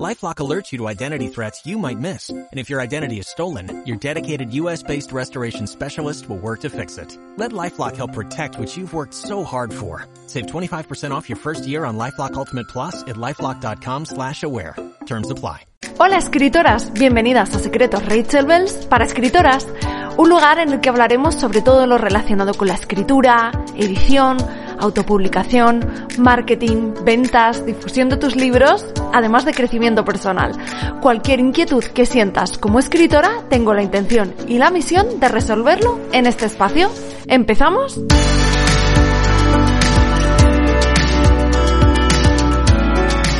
LifeLock alerts you to identity threats you might miss. And if your identity is stolen, your dedicated US-based restoration specialist will work to fix it. Let LifeLock help protect what you've worked so hard for. Save 25% off your first year on LifeLock Ultimate Plus at LifeLock.com slash aware. Terms apply. Hola escritoras, bienvenidas a Secretos Rachel Bells para escritoras, un lugar en el que hablaremos sobre todo lo relacionado con la escritura, edición, autopublicación, marketing, ventas, difusión de tus libros, además de crecimiento personal. Cualquier inquietud que sientas como escritora, tengo la intención y la misión de resolverlo en este espacio. ¿Empezamos?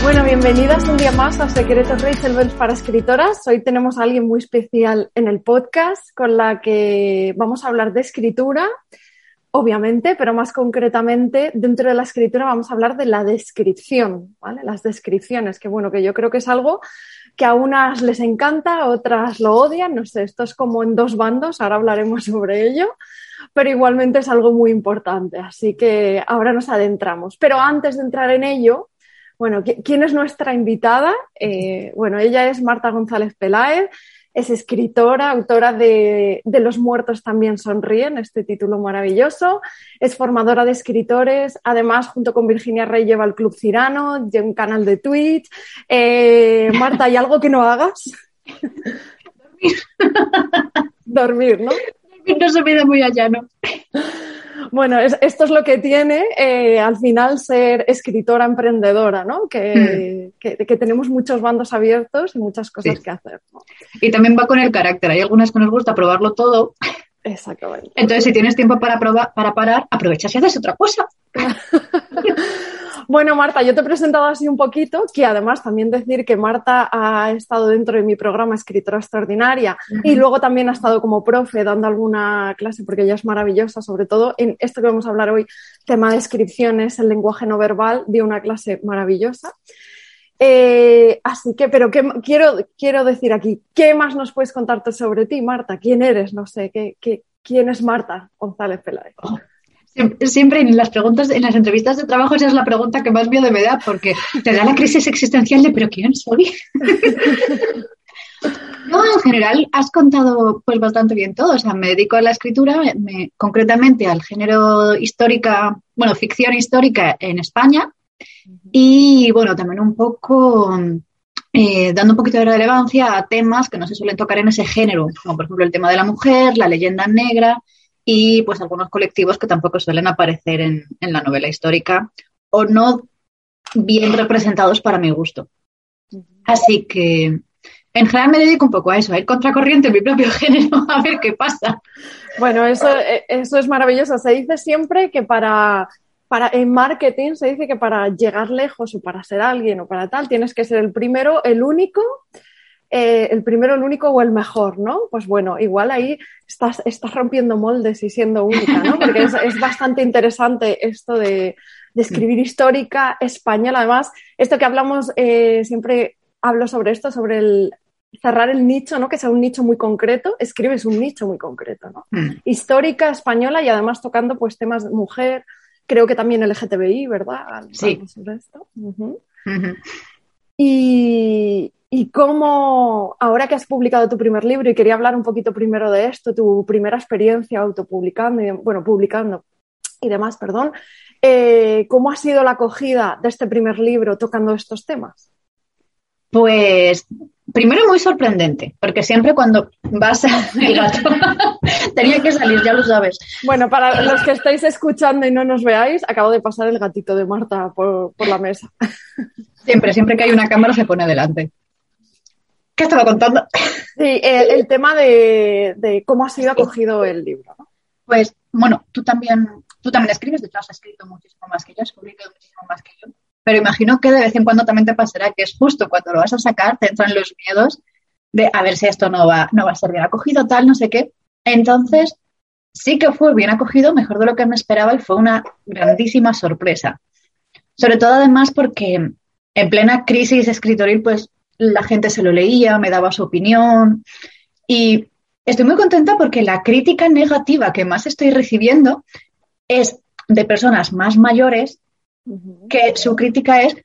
Bueno, bienvenidas un día más a Secretos Bells para escritoras. Hoy tenemos a alguien muy especial en el podcast con la que vamos a hablar de escritura obviamente, pero más concretamente, dentro de la escritura vamos a hablar de la descripción, ¿vale? Las descripciones, que bueno, que yo creo que es algo que a unas les encanta, a otras lo odian, no sé, esto es como en dos bandos, ahora hablaremos sobre ello, pero igualmente es algo muy importante, así que ahora nos adentramos. Pero antes de entrar en ello, bueno, ¿quién es nuestra invitada? Eh, bueno, ella es Marta González Peláez, es escritora, autora de, de, Los muertos también sonríen, este título maravilloso. Es formadora de escritores. Además, junto con Virginia Rey, lleva el Club Cirano, lleva un canal de Twitch. Eh, Marta, ¿hay algo que no hagas? Dormir. Dormir, ¿no? No se me da muy allá, ¿no? Bueno, esto es lo que tiene eh, al final ser escritora emprendedora, ¿no? Que, mm. que, que, tenemos muchos bandos abiertos y muchas cosas sí. que hacer. ¿no? Y también va con el carácter. Hay algunas que nos gusta probarlo todo. Exactamente. Entonces, si tienes tiempo para, probar, para parar, aprovechas y haces otra cosa. Bueno, Marta, yo te he presentado así un poquito, que además también decir que Marta ha estado dentro de mi programa Escritora Extraordinaria uh -huh. y luego también ha estado como profe dando alguna clase porque ella es maravillosa, sobre todo en esto que vamos a hablar hoy, tema de descripciones, el lenguaje no verbal, dio una clase maravillosa. Eh, así que, pero ¿qué, quiero, quiero decir aquí, ¿qué más nos puedes contarte sobre ti, Marta? ¿Quién eres? No sé, ¿qué, qué, quién es Marta González Peláez? Siempre en las preguntas, en las entrevistas de trabajo, esa es la pregunta que más miedo me da, porque te da la crisis existencial de ¿pero quién soy? no, en general has contado pues bastante bien todo. O sea, me dedico a la escritura, me, concretamente al género histórica, bueno, ficción histórica en España. Y bueno, también un poco eh, dando un poquito de relevancia a temas que no se suelen tocar en ese género, como por ejemplo el tema de la mujer, la leyenda negra y pues algunos colectivos que tampoco suelen aparecer en, en, la novela histórica o no bien representados para mi gusto. Así que en general me dedico un poco a eso, a ir contracorriente en mi propio género, a ver qué pasa. Bueno, eso, eso es maravilloso. Se dice siempre que para, para en marketing se dice que para llegar lejos o para ser alguien o para tal, tienes que ser el primero, el único eh, el primero, el único o el mejor, ¿no? Pues bueno, igual ahí estás, estás rompiendo moldes y siendo única, ¿no? Porque es, es bastante interesante esto de, de, escribir histórica española. Además, esto que hablamos, eh, siempre hablo sobre esto, sobre el cerrar el nicho, ¿no? Que sea un nicho muy concreto, escribes un nicho muy concreto, ¿no? Mm. Histórica española y además tocando pues temas de mujer, creo que también LGTBI, ¿verdad? Sí. Sobre esto. Uh -huh. Uh -huh. Y, y cómo, ahora que has publicado tu primer libro, y quería hablar un poquito primero de esto, tu primera experiencia autopublicando, y, bueno, publicando y demás, perdón, eh, ¿cómo ha sido la acogida de este primer libro tocando estos temas? Pues primero muy sorprendente, porque siempre cuando vas gato tenía que salir, ya lo sabes. Bueno, para los que estáis escuchando y no nos veáis, acabo de pasar el gatito de Marta por, por la mesa. Siempre, siempre que hay una cámara se pone delante. ¿Qué estaba contando? Sí, el, el tema de, de, cómo ha sido acogido el libro. ¿no? Pues, bueno, tú también, tú también escribes, de hecho has escrito muchísimo más que yo, has publicado muchísimo más que yo. Pero imagino que de vez en cuando también te pasará que es justo cuando lo vas a sacar, te entran los miedos de a ver si esto no va, no va a ser bien acogido, tal, no sé qué. Entonces, sí que fue bien acogido, mejor de lo que me esperaba y fue una grandísima sorpresa. Sobre todo además porque en plena crisis escritoril, pues la gente se lo leía, me daba su opinión y estoy muy contenta porque la crítica negativa que más estoy recibiendo es de personas más mayores que su crítica es,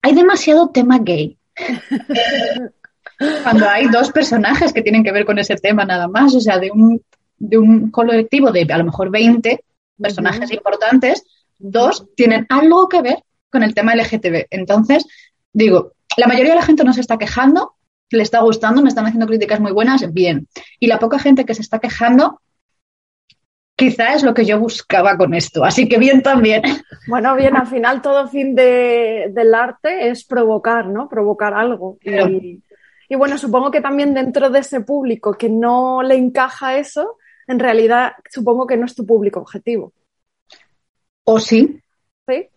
hay demasiado tema gay. Cuando hay dos personajes que tienen que ver con ese tema nada más, o sea, de un, de un colectivo de a lo mejor 20 personajes importantes, dos tienen algo que ver con el tema LGTB. Entonces, digo, la mayoría de la gente no se está quejando, le está gustando, me están haciendo críticas muy buenas, bien. Y la poca gente que se está quejando, quizá es lo que yo buscaba con esto. Así que bien también. Bueno, bien, al final todo fin del arte es provocar, ¿no? Provocar algo. Y, y, bueno, supongo que también dentro de ese público que no le encaja eso, en realidad supongo que no es tu público objetivo. O sí. Sí.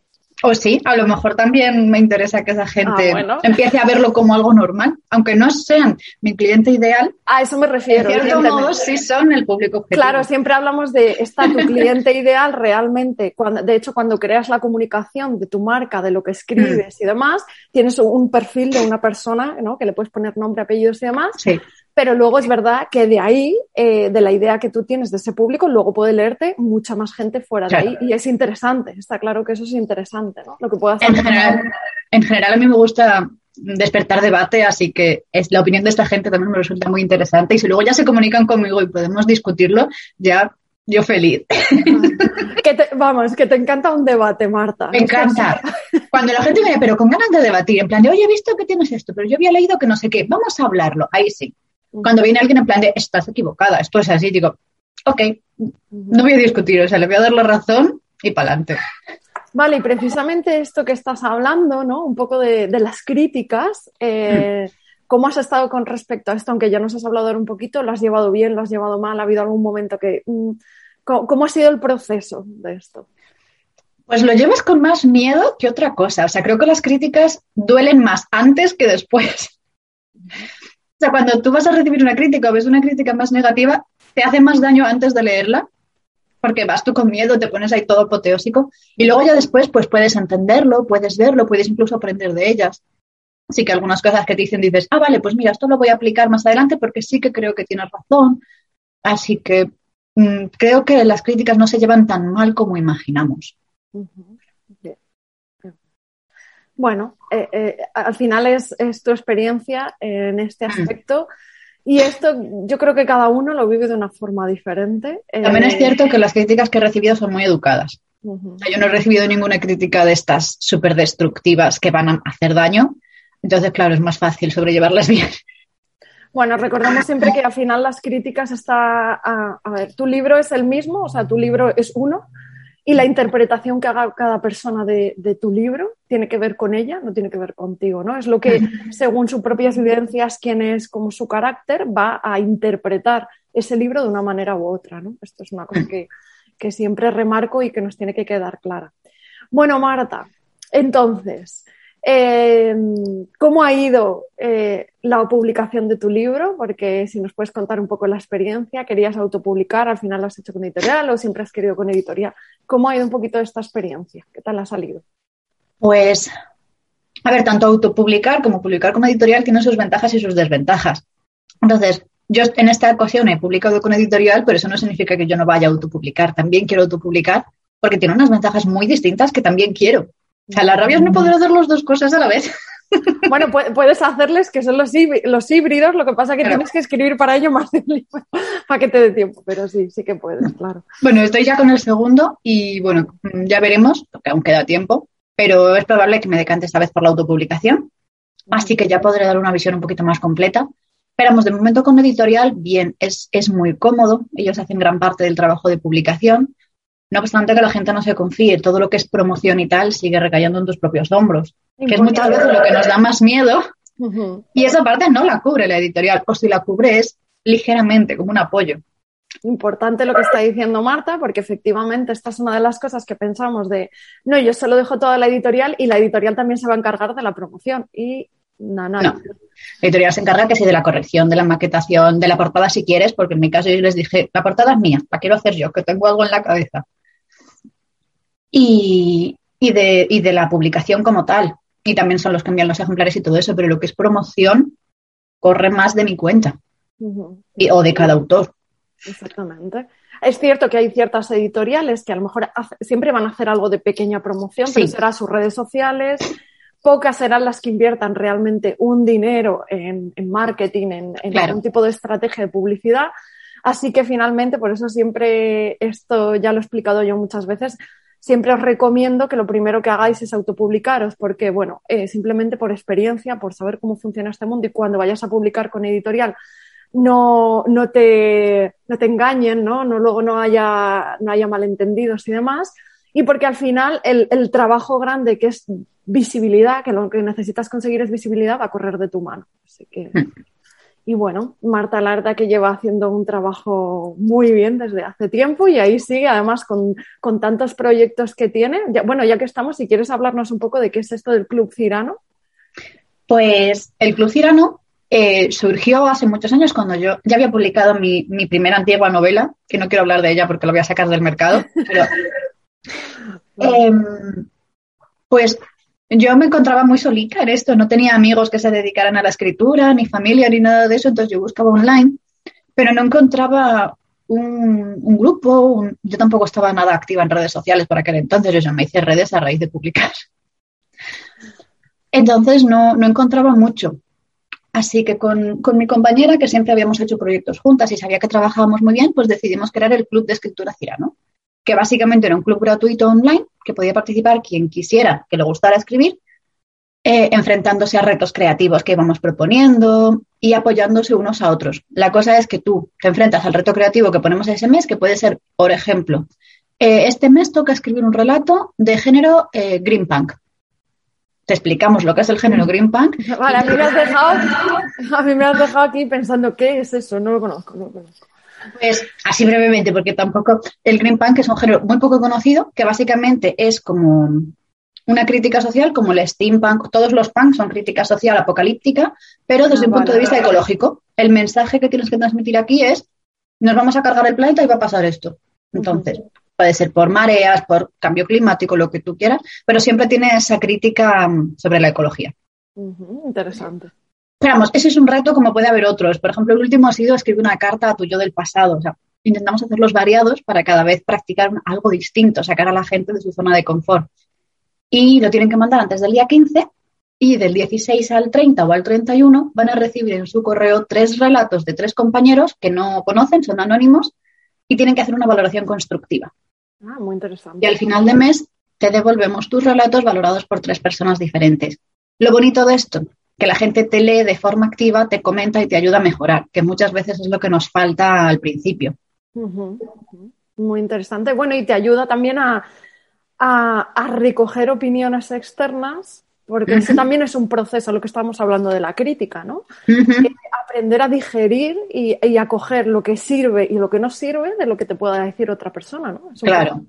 O sí, a lo mejor también me interesa que esa gente ah, empiece a verlo como algo normal, aunque no sean mi cliente ideal. A eso me refiero. En cierto modo, sí son el público objetivo. Claro, siempre hablamos de está tu cliente ideal realmente. Cuando, de hecho, cuando creas la comunicación de tu marca, de lo que escribes mm. y demás, tienes un perfil de una persona, ¿no? Que le puedes poner nombre, apellidos y demás. Sí pero luego es verdad que de ahí, eh, de la idea que tú tienes de ese público, luego puede leerte mucha más gente fuera de ahí. Y es interesante, está claro que eso es interesante, ¿no? Lo que puedo hacer. En general, en general, a mí me gusta despertar debate, así que es, la opinión de esta gente también me resulta muy interesante. Y si luego ya se comunican conmigo y podemos discutirlo, ya yo feliz. Que vamos, que te encanta un debate, Marta. Me encanta. Cuando la gente viene, pero con ganas de debatir, en plan de, oye, he visto que tienes esto, pero yo había leído que no sé qué, vamos a hablarlo. Ahí sí. Cuando viene alguien en plan de, estás equivocada, esto es así, digo, ok, no voy a discutir, o sea, le voy a dar la razón y para adelante. Vale, y precisamente esto que estás hablando, ¿no? Un poco de, las críticas. Eh, ¿Cómo has estado con respecto a esto? Aunque ya nos has hablado un poquito, ¿lo has llevado bien, lo has llevado mal? ¿Ha habido algún momento que... Mm, ¿Cómo, ha sido el proceso de esto? Pues lo llevas con más miedo que otra cosa. O sea, creo que las críticas duelen más antes que después. O sea, cuando tú vas a recibir una crítica o ves una crítica más negativa, te hace más daño antes de leerla, porque vas tú con miedo, te pones ahí todo apoteósico, y luego ya después pues puedes entenderlo, puedes verlo, puedes incluso aprender de ellas. Así que algunas cosas que te dicen dices, ah, vale, pues mira, esto lo voy a aplicar más adelante porque sí que creo que tienes razón. Así que mm, creo que las críticas no se llevan tan mal como imaginamos. Bueno, eh, eh, al final es, tu experiencia en este mm. aspecto. Y esto yo creo que cada uno lo vive de una forma diferente. También es eh, cierto que las críticas que he recibido son muy educadas. Yo no he recibido ninguna crítica de estas súper destructivas que van a hacer daño. Entonces, claro, es más fácil sobrellevarlas bien. Bueno, recordemos siempre que al final las críticas está, a, a, ver, tu libro es el mismo, o sea, tu libro es uno, y la interpretación que haga cada persona de, tu libro tiene que ver con ella, no tiene que ver contigo, ¿no? Es lo que, según sus propias vivencias, quién es como su carácter, va a interpretar ese libro de una manera u otra, ¿no? Esto es una cosa que, que siempre remarco y que nos tiene que quedar clara. Bueno, Marta, entonces, Em, ¿Cómo ha ido eh, la publicación de tu libro? Porque si nos puedes contar un poco la experiencia, ¿querías autopublicar? ¿Al final lo has hecho con editorial o siempre has querido con editorial? ¿Cómo ha ido un poquito esta experiencia? ¿Qué tal ha salido? Pues, a ver, tanto autopublicar como publicar como editorial tiene sus ventajas y sus desventajas. Entonces, yo en esta ocasión he publicado con editorial, pero eso no significa que yo no vaya a autopublicar. También quiero autopublicar porque tiene unas ventajas muy distintas que también quiero. O sea, la rabia es no poder hacer las dos cosas a la vez. Bueno, puedes hacerles que son los, híbridos, lo que pasa es que tienes que escribir para ello más de un libro para que te dé tiempo, pero sí, sí que puedes, claro. Bueno, estoy ya con el segundo y bueno, ya veremos, porque aún queda tiempo, pero es probable que me decante esta vez por la autopublicación, así que ya podré dar una visión un poquito más completa. Esperamos, de momento con editorial, bien, es, es muy cómodo, ellos hacen gran parte del trabajo de publicación, no obstante que la gente no se confíe, todo lo que es promoción y tal sigue recayendo en tus propios hombros, que es muchas veces lo que nos da más miedo. Y esa parte no la cubre la editorial, o si la cubre es ligeramente, como un apoyo. Importante lo que está diciendo Marta, porque efectivamente esta es una de las cosas que pensamos de, no, yo se lo dejo todo a la editorial y la editorial también se va a encargar de la promoción. Y no, no. La editorial se encarga que sí de la corrección, de la maquetación, de la portada si quieres, porque en mi caso yo les dije, la portada es mía, la quiero hacer yo, que tengo algo en la cabeza y, de, de, la publicación como tal. y también son los que envían los ejemplares y todo eso, pero lo que es promoción corre más de mi cuenta o de cada autor. Exactamente. Es cierto que hay ciertas editoriales que a lo mejor siempre van a hacer algo de pequeña promoción, pero será sus redes sociales. Pocas serán las que inviertan realmente un dinero en, marketing, en, algún tipo de estrategia de publicidad. Así que finalmente, por eso siempre, esto ya lo he explicado yo muchas veces, siempre os recomiendo que lo primero que hagáis es autopublicaros, porque, bueno, eh, simplemente por experiencia, por saber cómo funciona este mundo y cuando vayas a publicar con editorial, no, no, te, no te engañen, ¿no? no luego no haya, no haya malentendidos y demás. Y porque al final el, el, trabajo grande que es visibilidad, que lo que necesitas conseguir es visibilidad, va a correr de tu mano. Así que, hmm. Y bueno, Marta Larda que lleva haciendo un trabajo muy bien desde hace tiempo y ahí sigue, además con, con tantos proyectos que tiene. bueno, ya que estamos, si quieres hablarnos un poco de qué es esto del Club Cirano. Pues el Club Cirano eh, surgió hace muchos años cuando yo ya había publicado mi, primera antigua novela, que no quiero hablar de ella porque la voy a sacar del mercado, pero em, pues yo me encontraba muy solita en esto, no tenía amigos que se dedicaran a la escritura, ni familia, ni nada de eso, entonces yo buscaba online, pero no encontraba un, grupo, yo tampoco estaba nada activa en redes sociales por aquel entonces, yo ya me hice redes a raíz de publicar. Entonces no, no encontraba mucho. Así que con, mi compañera, que siempre habíamos hecho proyectos juntas y sabía que trabajábamos muy bien, pues decidimos crear el Club de Escritura Cirano, que básicamente era un club gratuito online que podía participar quien quisiera, que le gustara escribir, eh, enfrentándose a retos creativos que íbamos proponiendo y apoyándose unos a otros. La cosa es que tú te enfrentas al reto creativo que ponemos ese mes, que puede ser, por ejemplo, eh, este mes toca escribir un relato de género eh, green punk te explicamos lo que es el género green punk. Vale, a mí me has dejado, a mí me has dejado aquí pensando qué es eso, no lo conozco, no lo conozco. Pues así brevemente, porque tampoco el green punk es un género muy poco conocido, que básicamente es como una crítica social, como el steampunk, todos los punks son crítica social apocalíptica, pero desde un ah, punto de vista ecológico. El mensaje que tienes que transmitir aquí es, nos vamos a cargar el planeta y va a pasar esto. Entonces, puede ser por mareas, por cambio climático, lo que tú quieras, pero siempre tiene esa crítica mm, sobre la ecología. interesante. Ese es un reto como puede haber otros. Por ejemplo, el último ha sido escribir una carta a tu yo del pasado. O sea, intentamos hacerlos variados para cada vez practicar algo distinto, sacar a la gente de su zona de confort. Y lo tienen que mandar antes del día 15 y del 16 al 30 o al 31 van a recibir en su correo tres relatos de tres compañeros que no conocen, son anónimos y tienen que hacer una valoración constructiva. Ah, muy interesante. Y al final de mes te devolvemos tus relatos valorados por tres personas diferentes. Lo bonito de esto, que la gente te lee de forma activa, te comenta y te ayuda a mejorar, que muchas veces es lo que nos falta al principio. Muy interesante. Bueno, y te ayuda también a, a recoger opiniones externas porque eso también es un proceso, lo que estábamos hablando de la crítica, ¿no? aprender a digerir y, y, acoger lo que sirve y lo que no sirve de lo que te pueda decir otra persona, ¿no? claro.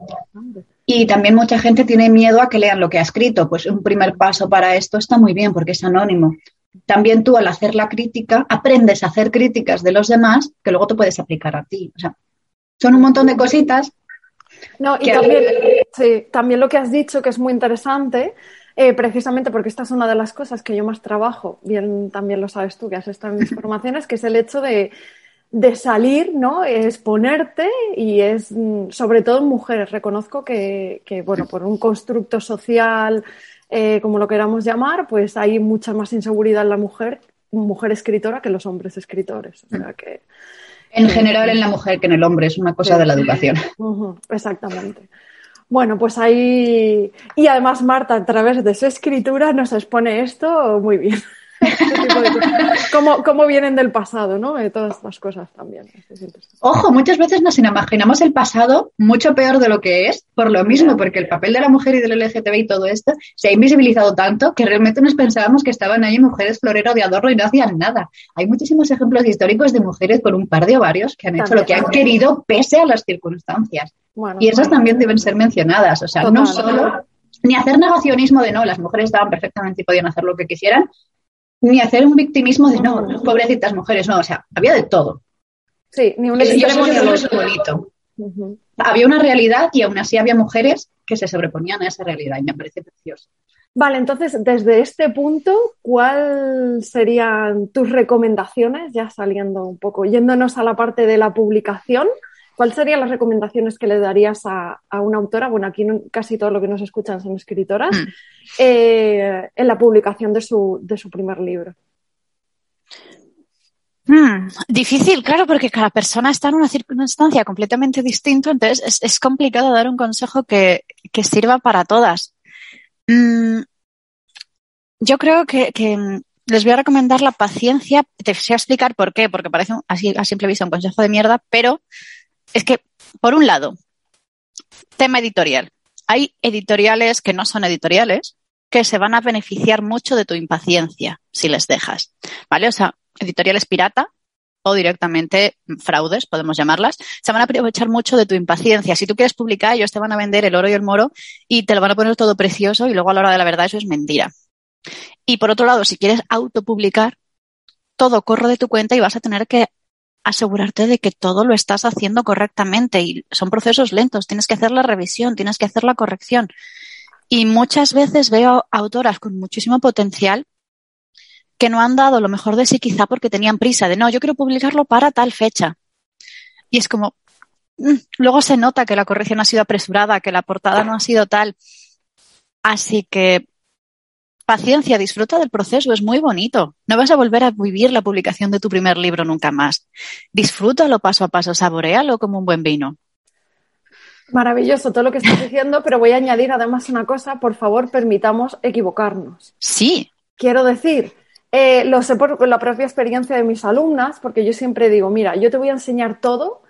Y también mucha gente tiene miedo a que lean lo que ha escrito. Pues un primer paso para esto está muy bien porque es anónimo. También tú al hacer la crítica aprendes a hacer críticas de los demás que luego te puedes aplicar a ti. O sea, son un montón de cositas. No, y también, sí, también lo que has dicho que es muy interesante eh, precisamente porque esta es una de las cosas que yo más trabajo, bien también lo sabes tú que has estado en mis formaciones, que es el hecho de, salir, ¿no? Exponerte y es mm, sobre todo en mujeres. Reconozco que, bueno, por un constructo social, eh, como lo queramos llamar, pues hay mucha más inseguridad en la mujer, mujer escritora, que los hombres escritores. O sea que. En general en la mujer que en el hombre, es una cosa de la educación. exactamente. Bueno, pues ahí. Y además, Marta, a través de su escritura, nos expone esto muy bien. Cómo, vienen del pasado, ¿no? De todas estas cosas también. Ojo, muchas veces nos imaginamos el pasado mucho peor de lo que es, por lo mismo, porque el papel de la mujer y del LGTB y todo esto se ha invisibilizado tanto que realmente nos pensábamos que estaban ahí mujeres florero de adorno y no hacían nada. Hay muchísimos ejemplos históricos de mujeres con un par de ovarios que han hecho lo que han querido pese a las circunstancias. y esas también deben ser mencionadas. O sea, no solo ni hacer negacionismo de no, las mujeres estaban perfectamente y podían hacer lo que quisieran, ni hacer un victimismo de no, pobrecitas mujeres, no, o sea, había de todo. Sí, ni un bonito. Había una realidad y aún así había mujeres que se sobreponían a esa realidad y me parece precioso. Vale, entonces, desde este punto, ¿cuáles serían tus recomendaciones? Ya saliendo un poco, yéndonos a la parte de la publicación, ¿cuáles serían las recomendaciones que le darías a, una autora? Bueno, aquí casi todo lo que nos escuchan son escritoras, mm. eh, en la publicación de su, de su primer libro. Hmm, difícil, claro, porque cada persona está en una circunstancia completamente distinta, entonces es, complicado dar un consejo que, sirva para todas. Hmm, yo creo que, les voy a recomendar la paciencia. Te voy a explicar por qué, porque parece así a simple vista un consejo de mierda, pero es que, por un lado, tema editorial. Hay editoriales que no son editoriales que se van a beneficiar mucho de tu impaciencia si les dejas. ¿Vale? O sea, editoriales pirata o directamente fraudes, podemos llamarlas, se van a aprovechar mucho de tu impaciencia. Si tú quieres publicar, ellos te van a vender el oro y el moro y te lo van a poner todo precioso y luego a la hora de la verdad eso es mentira. Y por otro lado, si quieres autopublicar, todo corre de tu cuenta y vas a tener que asegurarte de que todo lo estás haciendo correctamente y son procesos lentos, tienes que hacer la revisión, tienes que hacer la corrección. Y muchas veces veo autoras con muchísimo potencial que no han dado lo mejor de sí quizá porque tenían prisa de no, yo quiero publicarlo para tal fecha. Y es como, mm, luego se nota que la corrección ha sido apresurada, que la portada no ha sido tal. Así que paciencia, disfruta del proceso, es muy bonito. No vas a volver a vivir la publicación de tu primer libro nunca más. Disfrútalo paso a paso, saborealo como un buen vino. Maravilloso todo lo que estás diciendo, pero voy a añadir además una cosa, por favor, permitamos equivocarnos. Sí. Quiero decir, eh, lo sé por la propia experiencia de mis alumnas, porque yo siempre digo, mira, yo te voy a enseñar todo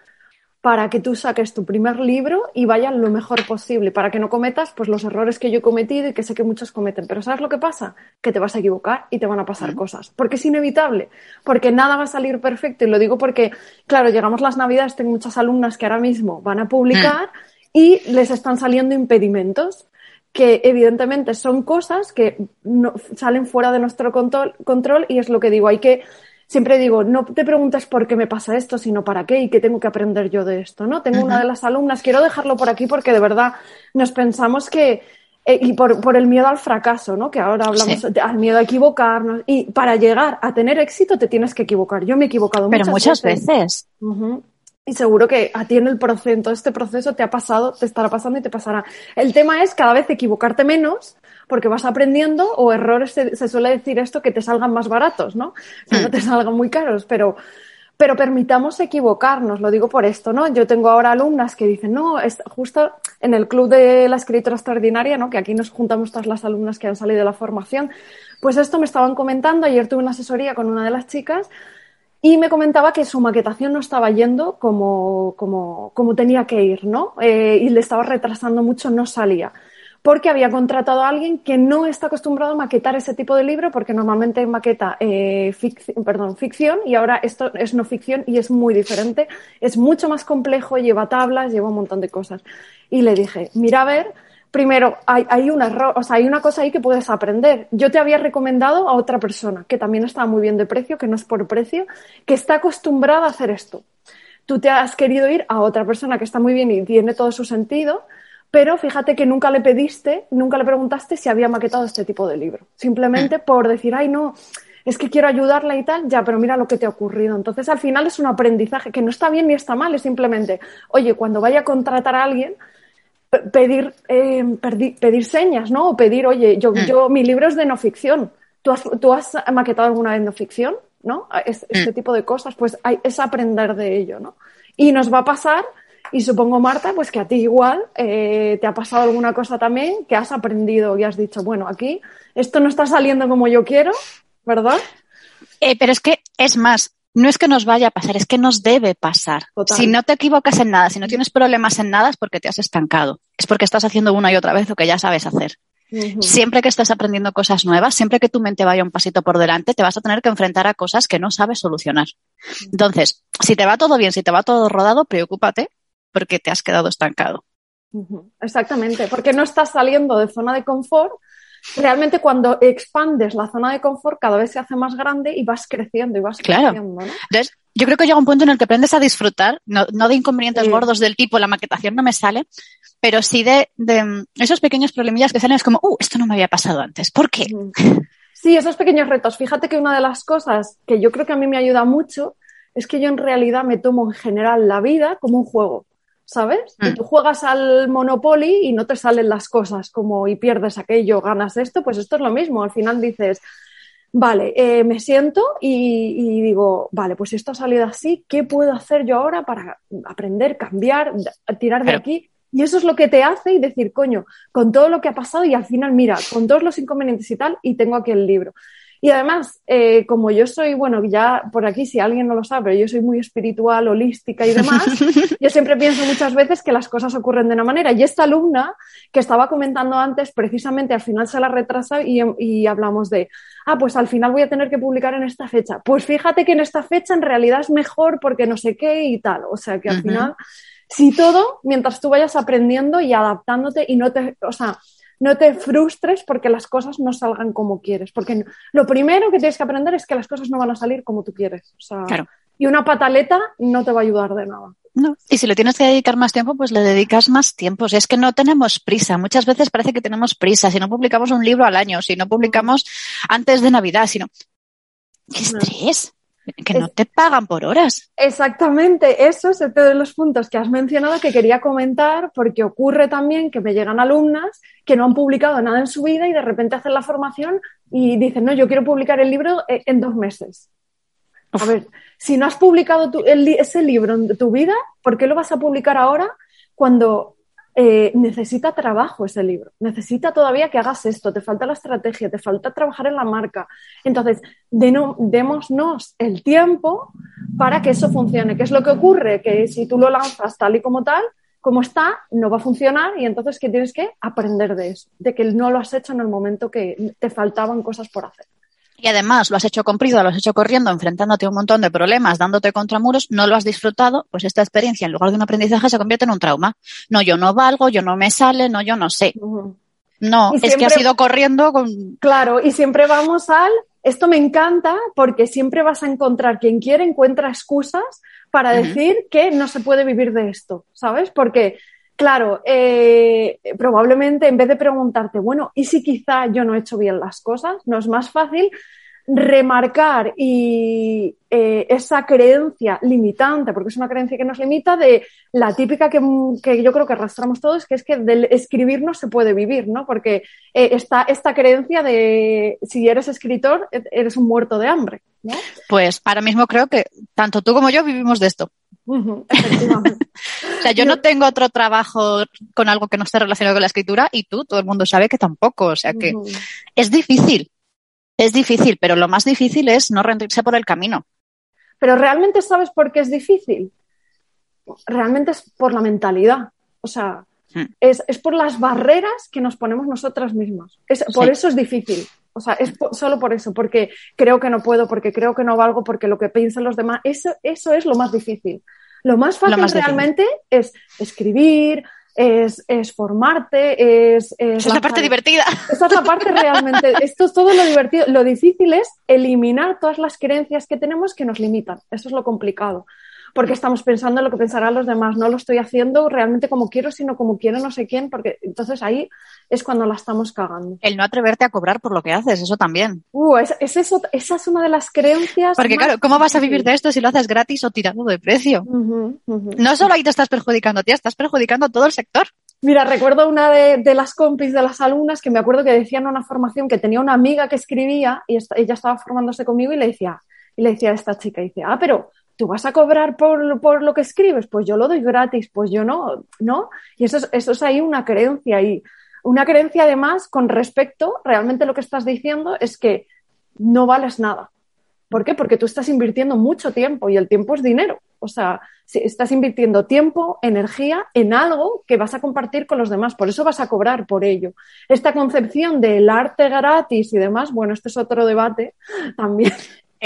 para que tú saques tu primer libro y vaya lo mejor posible, para que no cometas pues, los errores que yo he cometido y que sé que muchos cometen. Pero ¿sabes lo que pasa? Que te vas a equivocar y te van a pasar cosas, porque es inevitable, porque nada va a salir perfecto. Y lo digo porque, claro, llegamos las navidades, tengo muchas alumnas que ahora mismo van a publicar y les están saliendo impedimentos que evidentemente son cosas que no, salen fuera de nuestro control, control y es lo que digo, hay que siempre digo, no te preguntes por qué me pasa esto, sino para qué y qué tengo que aprender yo de esto, ¿no? Tengo una de las alumnas, quiero dejarlo por aquí porque de verdad nos pensamos que, eh, y por, por, el miedo al fracaso, ¿no? Que ahora hablamos, al miedo a equivocarnos, y para llegar a tener éxito te tienes que equivocar. Yo me he equivocado Pero muchas veces. Y seguro que a ti en el proceso, todo este proceso te ha pasado, te estará pasando y te pasará. El tema es cada vez equivocarte menos, porque vas aprendiendo, o errores, se, suele decir esto, que te salgan más baratos, ¿no? Que no te salgan muy caros, pero, pero permitamos equivocarnos, lo digo por esto, ¿no? Yo tengo ahora alumnas que dicen, no, es justo en el club de la escritora extraordinaria, ¿no? Que aquí nos juntamos todas las alumnas que han salido de la formación, pues esto me estaban comentando, ayer tuve una asesoría con una de las chicas, y me comentaba que su maquetación no estaba yendo como, como, como tenía que ir, ¿no? Eh, y le estaba retrasando mucho, no salía. Porque había contratado a alguien que no está acostumbrado a maquetar ese tipo de libro, porque normalmente maqueta eh, ficción, perdón, ficción y ahora esto es no ficción y es muy diferente. Es mucho más complejo, lleva tablas, lleva un montón de cosas. Y le dije, mira a ver primero, hay, un error, o sea, hay una cosa ahí que puedes aprender. Yo te había recomendado a otra persona que también está muy bien de precio, que no es por precio, que está acostumbrada a hacer esto. Tú te has querido ir a otra persona que está muy bien y tiene todo su sentido, pero fíjate que nunca le pediste, nunca le preguntaste si había maquetado este tipo de libro. Simplemente por decir, ay, no, es que quiero ayudarla y tal, ya, pero mira lo que te ha ocurrido. Entonces, al final es un aprendizaje que no está bien ni está mal, es simplemente, oye, cuando vaya a contratar a alguien, pedir, eh, pedir señas, ¿no? O pedir, oye, yo, mm. yo, mi libro es de no ficción. ¿Tú has, ¿Tú has maquetado alguna vez no ficción? ¿No? este mm. tipo de cosas, pues hay, es aprender de ello, ¿no? Y nos va a pasar, y supongo, Marta, pues que a ti igual eh, te ha pasado alguna cosa también que has aprendido y has dicho, bueno, aquí esto no está saliendo como yo quiero, ¿verdad? Eh, pero es que es más, no es que nos vaya a pasar, es que nos debe pasar. Si no te equivocas en nada, si no tienes problemas en nada, es porque te has estancado. Es porque estás haciendo una y otra vez lo que ya sabes hacer. Siempre que estés aprendiendo cosas nuevas, siempre que tu mente vaya un pasito por delante, te vas a tener que enfrentar a cosas que no sabes solucionar. Entonces, si te va todo bien, si te va todo rodado, preocúpate porque te has quedado estancado. Exactamente, porque no estás saliendo de zona de confort realmente cuando expandes la zona de confort cada vez se hace más grande y vas creciendo y vas claro. creciendo. ¿no? Entonces, yo creo que llega un punto en el que aprendes a disfrutar, no, no de inconvenientes Sí. gordos del tipo la maquetación no me sale, pero sí de, de, esos pequeños problemillas que salen, es como, uh, esto no me había pasado antes. ¿Por qué? Sí, esos pequeños retos. Fíjate que una de las cosas que yo creo que a mí me ayuda mucho es que yo en realidad me tomo en general la vida como un juego, ¿sabes? Y Mm. tú juegas al Monopoly y no te salen las cosas como y pierdes aquello, ganas esto, pues esto es lo mismo. Al final dices, vale, eh, me siento y, y digo, vale, pues esto ha salido así, ¿qué puedo hacer yo ahora para aprender, cambiar, tirar de aquí? Y eso es lo que te hace y decir, coño, con todo lo que ha pasado y al final, mira, con todos los inconvenientes y tal, y tengo aquí el libro. Y además, eh, como yo soy, bueno, ya por aquí, si alguien no lo sabe, pero yo soy muy espiritual, holística y demás, yo siempre pienso muchas veces que las cosas ocurren de una manera. Y esta alumna que estaba comentando antes, precisamente al final se la retrasa y, y hablamos de, ah, pues al final voy a tener que publicar en esta fecha. Pues fíjate que en esta fecha en realidad es mejor porque no sé qué y tal. O sea que al final, si todo, mientras tú vayas aprendiendo y adaptándote y no te, o sea, no te frustres porque las cosas no salgan como quieres. Porque lo primero que tienes que aprender es que las cosas no van a salir como tú quieres. O sea, Claro. Y una pataleta no te va a ayudar de nada. No. Y si le tienes que dedicar más tiempo, pues le dedicas más tiempo. Si es que no tenemos prisa. Muchas veces parece que tenemos prisa. Si no publicamos un libro al año, si no publicamos antes de Navidad, si no. ¡Qué estrés! Que no Es- te pagan por horas. Exactamente, eso es de los puntos que has mencionado que quería comentar porque ocurre también que me llegan alumnas que no han publicado nada en su vida y de repente hacen la formación y dicen, no, yo quiero publicar el libro eh, en dos meses. A ver, si no has publicado tu- el li- ese libro en tu vida, ¿por qué lo vas a publicar ahora cuando eh, necesita trabajo ese libro? Necesita todavía que hagas esto, te falta la estrategia, te falta trabajar en la marca. Entonces, deno- démonos el tiempo para que eso funcione. ¿Qué es lo que ocurre? Que si tú lo lanzas tal y como tal, como está, no va a funcionar y entonces que tienes que aprender de eso, de que no lo has hecho en el momento que te faltaban cosas por hacer. Y además lo has hecho con prisa, lo has hecho corriendo, enfrentándote a un montón de problemas, dándote contra muros, no lo has disfrutado, pues esta experiencia en lugar de un aprendizaje se convierte en un trauma. No, yo no valgo, yo no me sale, no, yo no sé. No, es que has ido corriendo con... Claro, y siempre vamos al, esto me encanta porque siempre vas a encontrar, quien quiere encuentra excusas para decir que no se puede vivir de esto, ¿sabes? Porque, claro, eh, probablemente en vez de preguntarte, bueno, ¿y si quizá yo no he hecho bien las cosas? No es más fácil remarcar y eh, esa creencia limitante, porque es una creencia que nos limita, de la típica que, yo creo que arrastramos todos, que es que del escribir no se puede vivir, ¿no? Porque eh, está esta creencia de si eres escritor, e- eres un muerto de hambre, ¿no? Pues ahora mismo creo que tanto tú como yo vivimos de esto. Ujú, efectivamente. O sea, yo no tengo otro trabajo con algo que no esté relacionado con la escritura y tú, todo el mundo sabe que tampoco. O sea que es difícil. Es difícil, pero lo más difícil es no rendirse por el camino. Pero realmente sabes por qué es difícil. Realmente es por la mentalidad. O sea, Hmm. es, es por las barreras que nos ponemos nosotras mismas. Es, Por eso es difícil. O sea, es po- solo por eso, porque creo que no puedo, porque creo que no valgo, porque lo que piensan los demás, eso, eso es lo más difícil. Lo más fácil más difícil. realmente es escribir, es, es formarte, es... es Esa es la parte divertida. esa es la parte realmente. Esto es todo lo divertido. Lo difícil es eliminar todas las creencias que tenemos que nos limitan. Eso es lo complicado. Porque estamos pensando en lo que pensarán los demás. No lo estoy haciendo realmente como quiero, sino como quiere no sé quién. Porque entonces ahí es cuando la estamos cagando. El no atreverte a cobrar por lo que haces, eso también. Uh, es, es eso, esa es una de las creencias. Porque más claro, ¿cómo vas a vivir de esto si lo haces gratis o tirando de precio? No solo ahí te estás perjudicando a ti, estás perjudicando a todo el sector. Mira, recuerdo una de, de las compis de las alumnas que me acuerdo que decían en una formación que tenía una amiga que escribía y esta- ella estaba formándose conmigo y le decía, y le decía a esta chica, dice, ah, pero tú vas a cobrar por, por lo que escribes, pues yo lo doy gratis, pues yo no, ¿no? Y eso es, eso es ahí una creencia y una creencia además con respecto, realmente lo que estás diciendo es que no vales nada. ¿Por qué? Porque tú estás invirtiendo mucho tiempo y el tiempo es dinero. O sea, si estás invirtiendo tiempo, energía en algo que vas a compartir con los demás. Por eso vas a cobrar por ello. Esta concepción del arte gratis y demás, bueno, este es otro debate también.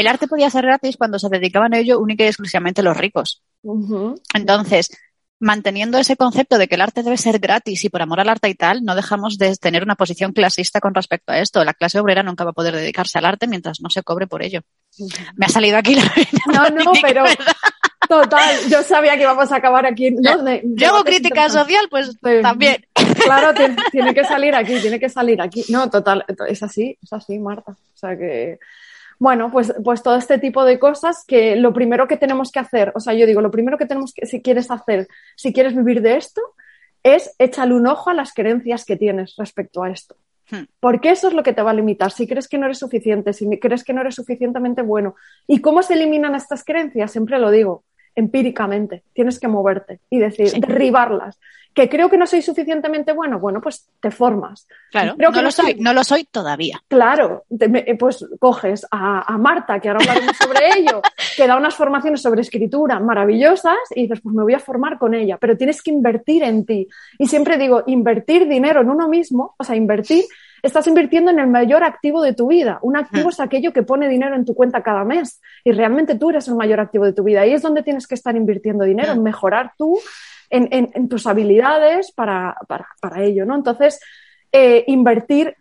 El arte podía ser gratis cuando se dedicaban a ello única y exclusivamente los ricos. Entonces, manteniendo ese concepto de que el arte debe ser gratis y por amor al arte y tal, no dejamos de tener una posición clasista con respecto a esto. La clase obrera nunca va a poder dedicarse al arte mientras no se cobre por ello. Me ha salido aquí la No, no, pero total, yo sabía que íbamos a acabar aquí. ¿no? De, yo hago crítica social, pues también. Claro, tiene, tiene, que salir aquí, tiene que salir aquí. No, total, es así, es así, Marta. O sea que bueno, pues, pues todo este tipo de cosas que lo primero que tenemos que hacer, o sea, yo digo, lo primero que tenemos que, si quieres hacer, si quieres vivir de esto, es échale un ojo a las creencias que tienes respecto a esto. Hmm. Porque eso es lo que te va a limitar. Si crees que no eres suficiente, si crees que no eres suficientemente bueno. ¿Y cómo se eliminan estas creencias? Siempre lo digo, empíricamente. Tienes que moverte y decir, derribarlas que creo que no soy suficientemente bueno, bueno, pues te formas. Claro, creo no, que lo soy, no lo soy todavía. Claro, pues coges a, Marta, que ahora hablaremos sobre ello, que da unas formaciones sobre escritura maravillosas y dices, pues me voy a formar con ella, pero tienes que invertir en ti. Y siempre digo, invertir dinero en uno mismo, o sea, invertir, estás invirtiendo en el mayor activo de tu vida. Un activo hmm. es aquello que pone dinero en tu cuenta cada mes y realmente tú eres el mayor activo de tu vida. Ahí es donde tienes que estar invirtiendo dinero, en mejorar tú en, tus habilidades para, ello, ¿no? Entonces, eh, invertir,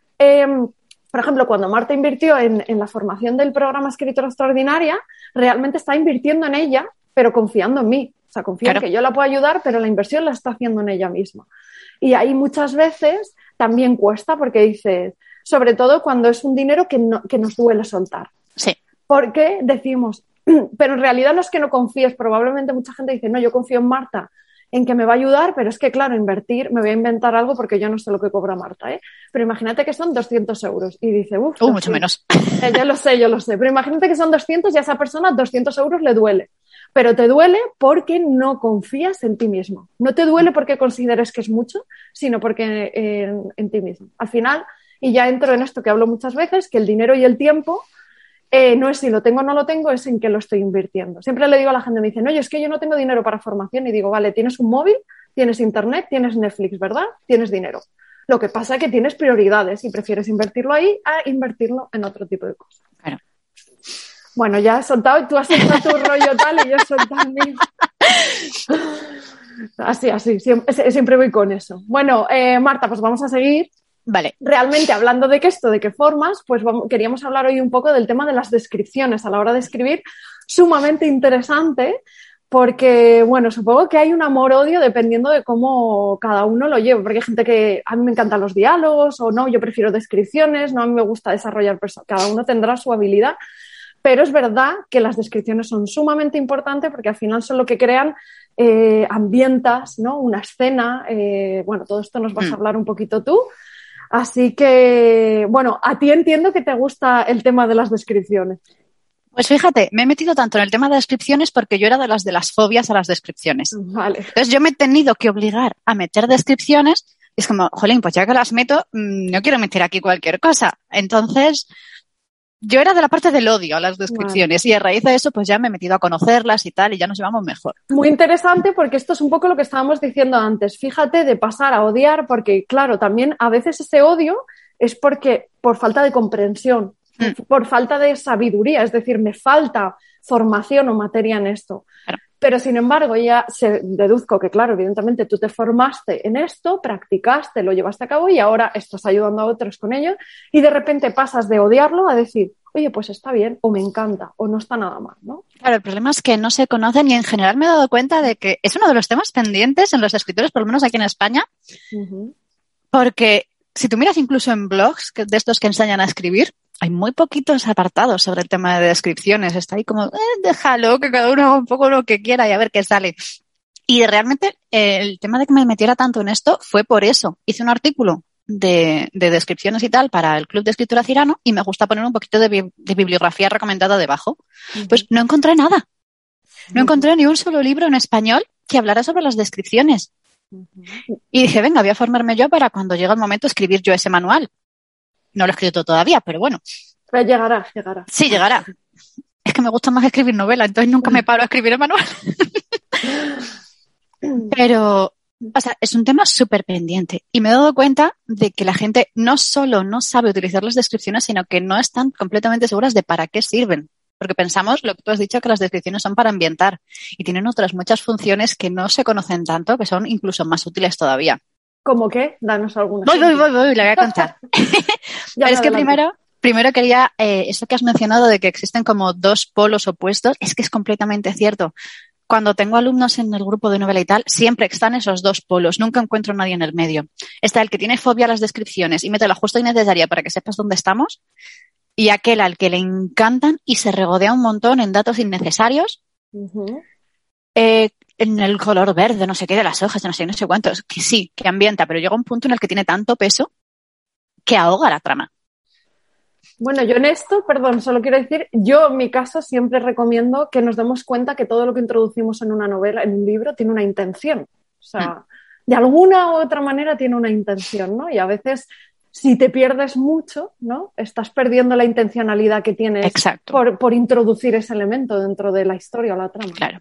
por ejemplo, cuando Marta invirtió en, la formación del programa Escritora Extraordinaria, realmente está invirtiendo en ella, pero confiando en mí. O sea, confía en que yo la puedo ayudar, pero la inversión la está haciendo en ella misma. Y ahí muchas veces también cuesta porque dices, sobre todo cuando es un dinero que, que nos duele soltar. Sí. Porque decimos, pero en realidad no es que no confíes, probablemente mucha gente dice, no, yo confío en Marta, en que me va a ayudar, pero es que, claro, invertir, me voy a inventar algo porque yo no sé lo que cobra Marta, ¿eh? Pero imagínate que son 200 euros y dice, uff. Uh, mucho menos. Eh, yo lo sé, yo lo sé. Pero imagínate que son 200 y a esa persona 200 euros le duele. Pero te duele porque no confías en ti mismo. No te duele porque consideres que es mucho, sino porque en, ti mismo. Al final, y ya entro en esto que hablo muchas veces, que el dinero y el tiempo eh, no es si lo tengo o no lo tengo, es en qué lo estoy invirtiendo. Siempre le digo a la gente, me dicen, oye, es que yo no tengo dinero para formación y digo, vale, tienes un móvil, tienes internet, tienes Netflix, ¿verdad? Tienes dinero. Lo que pasa es que tienes prioridades y prefieres invertirlo ahí a invertirlo en otro tipo de cosas. Bueno, ya he soltado, tú has soltado tu rollo tal y yo he soltado el mío. Así, así, siempre, siempre voy con eso. Bueno, eh, Marta, pues vamos a seguir. Vale. Realmente, hablando de que esto, de qué formas, pues queríamos hablar hoy un poco del tema de las descripciones a la hora de escribir, sumamente interesante, porque, bueno, supongo que hay un amor-odio dependiendo de cómo cada uno lo lleva, porque hay gente que a mí me encantan los diálogos o no, yo prefiero descripciones, no, a mí me gusta desarrollar personas, cada uno tendrá su habilidad, pero es verdad que las descripciones son sumamente importantes porque al final son lo que crean eh, ambientas, ¿no? Una escena, eh, bueno, todo esto nos vas a hmm. hablar un poquito tú. Así que, bueno, a ti entiendo que te gusta el tema de las descripciones. Pues fíjate, me he metido tanto en el tema de descripciones porque yo era de las de las fobias a las descripciones. Vale. Entonces yo me he tenido que obligar a meter descripciones y es como, jolín, pues ya que las meto, mm, no quiero meter aquí cualquier cosa. Entonces, yo era de la parte del odio a las descripciones y a raíz de eso pues ya me he metido a conocerlas y tal y ya nos llevamos mejor. Muy interesante porque esto es un poco lo que estábamos diciendo antes. Fíjate de pasar a odiar porque claro, también a veces ese odio es porque por falta de comprensión, hmm. por falta de sabiduría, es decir, me falta formación o materia en esto. Pero sin embargo, ya se deduzco que, claro, evidentemente tú te formaste en esto, practicaste, lo llevaste a cabo y ahora estás ayudando a otros con ello y de repente pasas de odiarlo a decir, oye, pues está bien, o me encanta, o no está nada mal, ¿no? Claro, el problema es que no se conocen y en general me he dado cuenta de que es uno de los temas pendientes en los escritores, por lo menos aquí en España, porque si tú miras incluso en blogs de estos que enseñan a escribir, hay muy poquitos apartados sobre el tema de descripciones. Está ahí como, eh, déjalo, que cada uno haga un poco lo que quiera y a ver qué sale. Y realmente eh, el tema de que me metiera tanto en esto fue por eso. Hice un artículo de, descripciones y tal para el Club de Escritura Cirano y me gusta poner un poquito de, bibliografía recomendada debajo. Pues no encontré nada. No encontré ni un solo libro en español que hablara sobre las descripciones. Y dije, venga, voy a formarme yo para cuando llegue el momento escribir yo ese manual. No lo he escrito todavía, pero bueno. Pero llegará, llegará. Sí, llegará. Es que me gusta más escribir novela, entonces nunca me paro a escribir el manual. pero, o sea, es un tema súper pendiente. Y me he dado cuenta de que la gente no solo no sabe utilizar las descripciones, sino que no están completamente seguras de para qué sirven. porque pensamos lo que tú has dicho, que las descripciones son para ambientar y tienen otras muchas funciones que no se conocen tanto, que son incluso más útiles todavía. ¿Cómo qué? Danos alguna. Voy, voy, voy, voy, le voy a contar. Pero es que primero, primero quería, eh, eso que has mencionado de que existen como dos polos opuestos, es que es completamente cierto. Cuando tengo alumnos en el grupo de novela y tal, siempre están esos dos polos, nunca encuentro a nadie en el medio. Está el que tiene fobia a las descripciones y mete la justa y necesaria para que sepas dónde estamos, y aquel al que le encantan y se regodea un montón en datos innecesarios. eh, en el color verde, no sé qué, de las hojas, no sé, no sé cuántos, que sí, que ambienta, pero llega un punto en el que tiene tanto peso que ahoga la trama. Bueno, yo en esto, perdón, solo quiero decir, yo en mi caso siempre recomiendo que nos demos cuenta que todo lo que introducimos en una novela, en un libro, tiene una intención. O sea, mm. de alguna u otra manera tiene una intención, ¿no? Y a veces, si te pierdes mucho, ¿no? Estás perdiendo la intencionalidad que tienes por, por, introducir ese elemento dentro de la historia o la trama. Claro.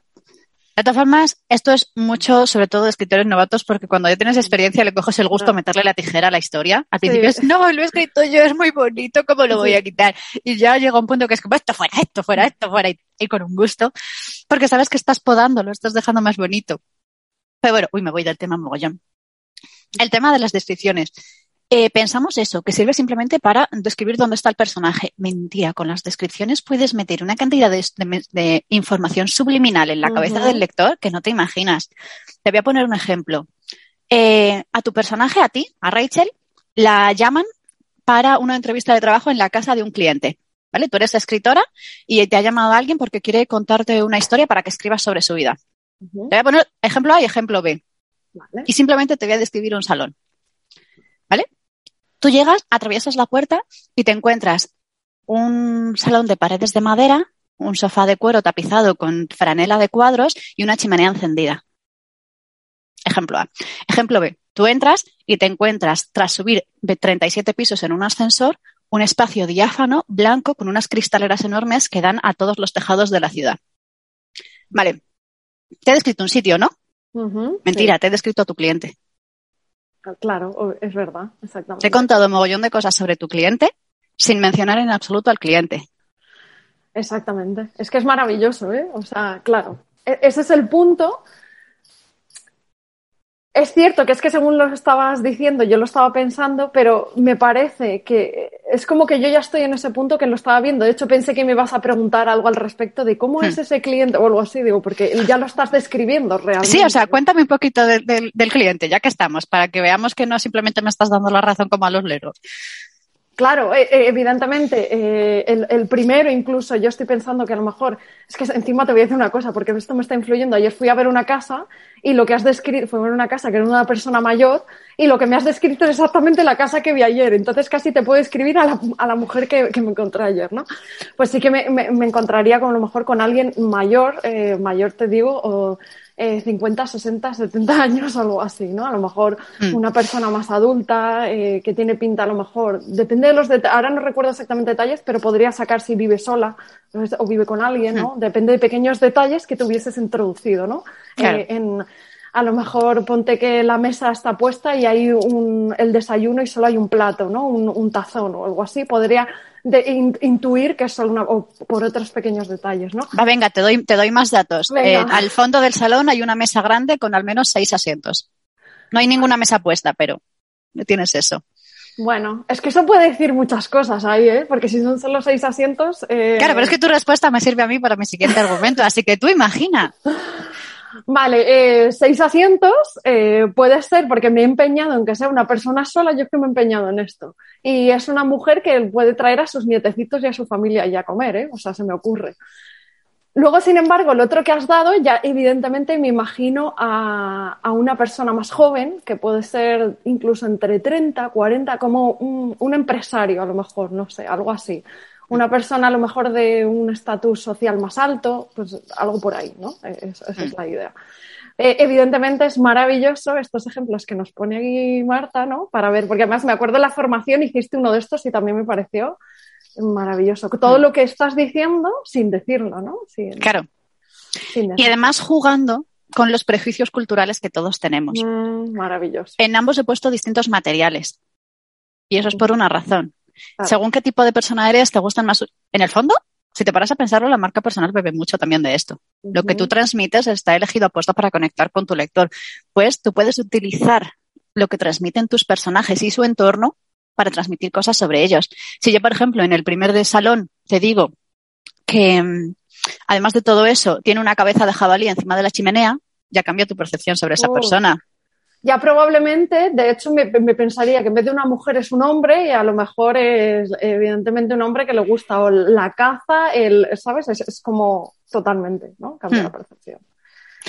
De todas formas, esto es mucho, sobre todo de escritores novatos, porque cuando ya tienes experiencia le coges el gusto a meterle la tijera a la historia. Al principio es, no, lo he escrito yo, es muy bonito, ¿cómo lo voy a quitar? Y ya llega un punto que es como, esto fuera, esto fuera, esto fuera, y, con un gusto, porque sabes que estás podando, lo estás dejando más bonito. Pero bueno, uy, me voy del tema mogollón. El tema de las descripciones. Eh, pensamos eso, que sirve simplemente para describir dónde está el personaje. Mentira, con las descripciones puedes meter una cantidad de, información subliminal en la cabeza del lector que no te imaginas. Te voy a poner un ejemplo. Eh, a tu personaje, a ti, a Rachel, la llaman para una entrevista de trabajo en la casa de un cliente. ¿Vale? Tú eres escritora y te ha llamado alguien porque quiere contarte una historia para que escribas sobre su vida. Te voy a poner ejemplo A y ejemplo B. Y simplemente te voy a describir un salón. ¿Vale? Tú llegas, atraviesas la puerta y te encuentras un salón de paredes de madera, un sofá de cuero tapizado con franela de cuadros y una chimenea encendida. Ejemplo A. Ejemplo B. Tú entras y te encuentras, tras subir 37 pisos en un ascensor, un espacio diáfano, blanco, con unas cristaleras enormes que dan a todos los tejados de la ciudad. Vale. Te he descrito un sitio, ¿no? Mentira, te he descrito a tu cliente. Claro, es verdad, exactamente. Te he contado un mogollón de cosas sobre tu cliente sin mencionar en absoluto al cliente. Exactamente. Es que es maravilloso, ¿eh? O sea, claro. E-, ese es el punto es cierto que es que según lo estabas diciendo, yo lo estaba pensando, pero me parece que es como que yo ya estoy en ese punto que lo estaba viendo. De hecho, pensé que me ibas a preguntar algo al respecto de cómo es hmm. ese cliente o algo así, digo, porque ya lo estás describiendo realmente. Sí, o sea, cuéntame un poquito del cliente, ya que estamos, para que veamos que no simplemente me estás dando la razón como a los leros. Claro, eh, eh, evidentemente, eh, el, primero incluso, yo estoy pensando que a lo mejor, es que encima te voy a decir una cosa, porque esto me está influyendo. Ayer fui a ver una casa y lo que has descrito, fue ver una casa que era una persona mayor y lo que me has descrito es exactamente la casa que vi ayer. Entonces casi te puedo escribir a la, a la mujer que, me encontré ayer, ¿no? Pues sí que me, encontraría con, a lo mejor con alguien mayor, mayor te digo, o 50, 60, 70 años o algo así, ¿no? A lo mejor mm. una persona más adulta eh, que tiene pinta a lo mejor, depende de los detalles, ahora no recuerdo exactamente detalles, pero podría sacar si vive sola o vive con alguien, ¿no? Mm. Depende de pequeños detalles que te hubieses introducido, ¿no? Eh, en, a lo mejor ponte que la mesa está puesta y hay un, el desayuno y solo hay un plato, ¿no? Un, un tazón o algo así. Podría de intuir que es solo una, o por otros pequeños detalles, ¿no? Va, venga, te doy, te doy más datos. Eh, al fondo del salón hay una mesa grande con al menos seis asientos. No hay ninguna mesa puesta, pero tienes eso. Bueno, es que eso puede decir muchas cosas ahí, ¿eh? Porque si son solo seis asientos. Eh... Claro, pero es que tu respuesta me sirve a mí para mi siguiente argumento, así que tú imagina. Vale, eh, seis asientos eh, puede ser porque me he empeñado en que sea una persona sola, yo es que me he empeñado en esto. Y es una mujer que puede traer a sus nietecitos y a su familia y a comer, ¿eh? O sea, se me ocurre. Luego, sin embargo, lo otro que has dado, ya evidentemente me imagino a, una persona más joven, que puede ser incluso entre 30, 40, como un empresario a lo mejor, no sé, algo así una persona a lo mejor de un estatus social más alto, pues algo por ahí, ¿no? esa es la idea. Eh, evidentemente es maravilloso estos ejemplos que nos pone aquí Marta, ¿no? Para ver, porque además me acuerdo de la formación, hiciste uno de estos y también me pareció maravilloso. Todo lo que estás diciendo sin decirlo, ¿no? claro. Y además jugando con los prejuicios culturales que todos tenemos. Mm, maravilloso. En ambos he puesto distintos materiales. Y eso es por una razón. Según qué tipo de persona eres, te gustan más. En el fondo, si te paras a pensarlo, la marca personal bebe mucho también de esto. Lo que tú transmites está elegido a puesto para conectar con tu lector. Pues tú puedes utilizar lo que transmiten tus personajes y su entorno para transmitir cosas sobre ellos. Si yo, por ejemplo, en el primer de salón te digo que, mm, además de todo eso, tiene una cabeza de jabalí encima de la chimenea, ya cambia tu percepción sobre esa Oh. persona. Ya probablemente, de hecho, me, me pensaría que en vez de una mujer es un hombre y a lo mejor es evidentemente un hombre que le gusta o la caza, el, ¿sabes? Es, es como totalmente, ¿no? Cambia Hmm. la percepción.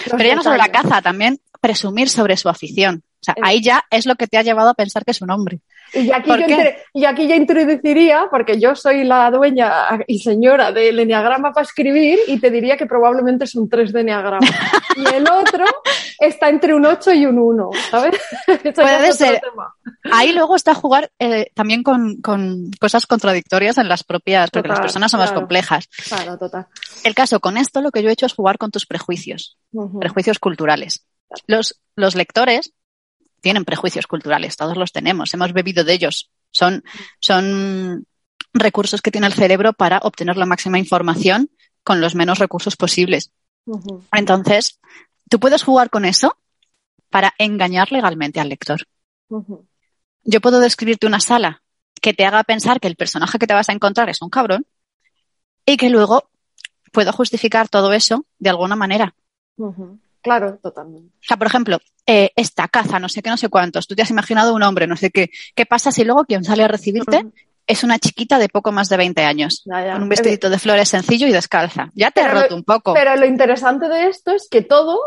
Pero ya no solo la caza, también presumir sobre su afición. O sea, ahí ya es lo que te ha llevado a pensar que es un hombre. Y aquí, ¿Por yo qué? entre- y aquí ya introduciría, porque yo soy la dueña y señora del enneagrama para escribir, y te diría que probablemente es un 3 de enneagrama. y el otro está entre un 8 y un 1, ¿sabes? Puede ser. Ahí luego está jugar eh, también con, con cosas contradictorias en las propias, porque las personas son más complejas. Claro, total. El caso con esto, lo que yo he hecho es jugar con tus prejuicios, prejuicios culturales. Los, los lectores tienen prejuicios culturales, todos los tenemos, hemos bebido de ellos. Son, son recursos que tiene el cerebro para obtener la máxima información con los menos recursos posibles. Entonces, tú puedes jugar con eso para engañar legalmente al lector. Yo puedo describirte una sala que te haga pensar que el personaje que te vas a encontrar es un cabrón y que luego puedo justificar todo eso de alguna manera. Claro, totalmente. O sea, por ejemplo, eh, esta caza, no sé qué, no sé cuántos, tú te has imaginado un hombre, no sé qué. ¿Qué pasa si luego quien sale a recibirte es una chiquita de poco más de 20 años? Ya, ya. Con un vestidito de flores sencillo y descalza. Ya te he Pero roto un poco. Pero lo interesante de esto es que todo,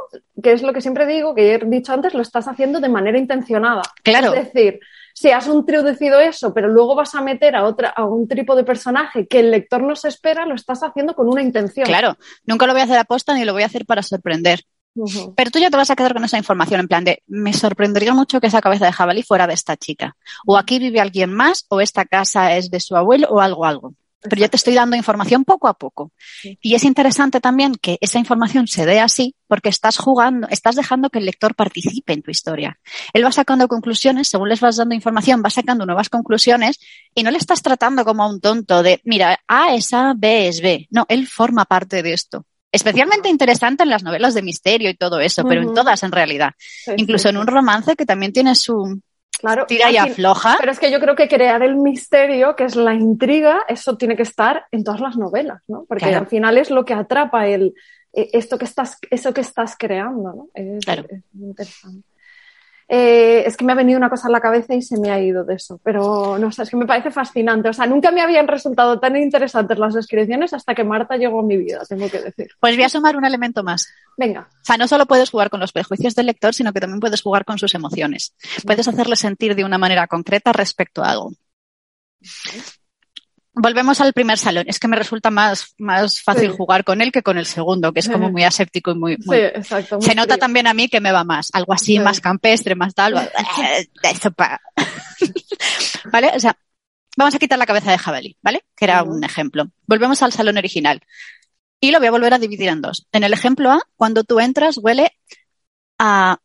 que es lo que siempre digo, que he dicho antes, lo estás haciendo de manera intencionada. Claro. Es decir, si has introducido eso, pero luego vas a meter a otra, a un tipo de personaje que el lector no se espera, lo estás haciendo con una intención. Claro, nunca lo voy a hacer a posta ni lo voy a hacer para sorprender. Pero tú ya te vas a quedar con esa información en plan de, me sorprendería mucho que esa cabeza de jabalí fuera de esta chica. O aquí vive alguien más, o esta casa es de su abuelo, o algo, algo. Pero ya te estoy dando información poco a poco. Sí. Y es interesante también que esa información se dé así porque estás jugando, estás dejando que el lector participe en tu historia. Él va sacando conclusiones, según les vas dando información, va sacando nuevas conclusiones y no le estás tratando como a un tonto de, mira, A es A, B es B. No, él forma parte de esto. Especialmente interesante en las novelas de misterio y todo eso, pero en todas en realidad. Sí, Incluso sí, en un romance que también tiene su claro. tira y afloja. Pero es que yo creo que crear el misterio, que es la intriga, eso tiene que estar en todas las novelas, ¿no? Porque Claro. al final es lo que atrapa el, eh, esto que estás, eso que estás creando, ¿no? Es, Claro. es muy interesante. Eh, es que me ha venido una cosa a la cabeza y se me ha ido de eso, pero no sé, es que me parece fascinante. O sea, nunca me habían resultado tan interesantes las descripciones hasta que Marta llegó a mi vida, tengo que decir. Pues voy a sumar un elemento más. Venga, O sea, no solo puedes jugar con los prejuicios del lector, sino que también puedes jugar con sus emociones. Puedes hacerle sentir de una manera concreta respecto a algo. Volvemos al primer salón. Es que me resulta más, más fácil Sí. jugar con él que con el segundo, que es como muy aséptico y muy... muy- sí, exacto. muy Se nota también a mí que me va más. Algo así, Sí. más campestre, más tal. Pa- ¿Vale? O sea, vamos a quitar la cabeza de jabalí, ¿vale? Que era un ejemplo. Volvemos al salón original. Y lo voy a volver a dividir en dos. En el ejemplo A, cuando tú entras, huele a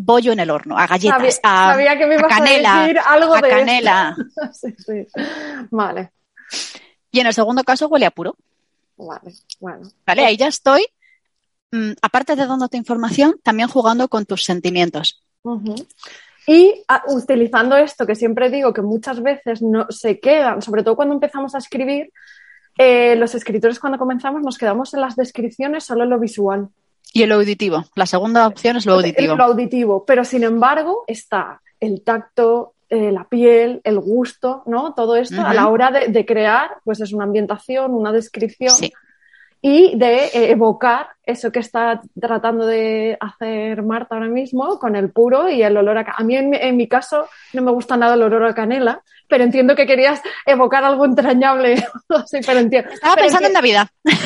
bollo en el horno, a galletas, Sabía, a, sabía que me a canela, a decir algo a de canela. sí, sí. Vale, Y en el segundo caso huele a puro. vale, bueno. ¿Vale? Ahí ya estoy, mm, aparte de dándote información, también jugando con tus sentimientos. Y ah, utilizando esto que siempre digo que muchas veces no se quedan, sobre todo cuando empezamos a escribir, eh, los escritores cuando comenzamos nos quedamos en las descripciones solo en lo visual, Y el auditivo. La segunda opción es lo auditivo. en lo auditivo, pero sin embargo está el tacto, eh, la piel, el gusto, ¿no? Todo esto a la hora de, de crear, pues es una ambientación, una descripción. Sí. y de eh, evocar eso que está tratando de hacer Marta ahora mismo con el puro y el olor a A mí, en en mi caso, no me gusta nada el olor a canela, pero entiendo que querías evocar algo entrañable. sí, pero entiendo. Estaba pero pensando en Navidad.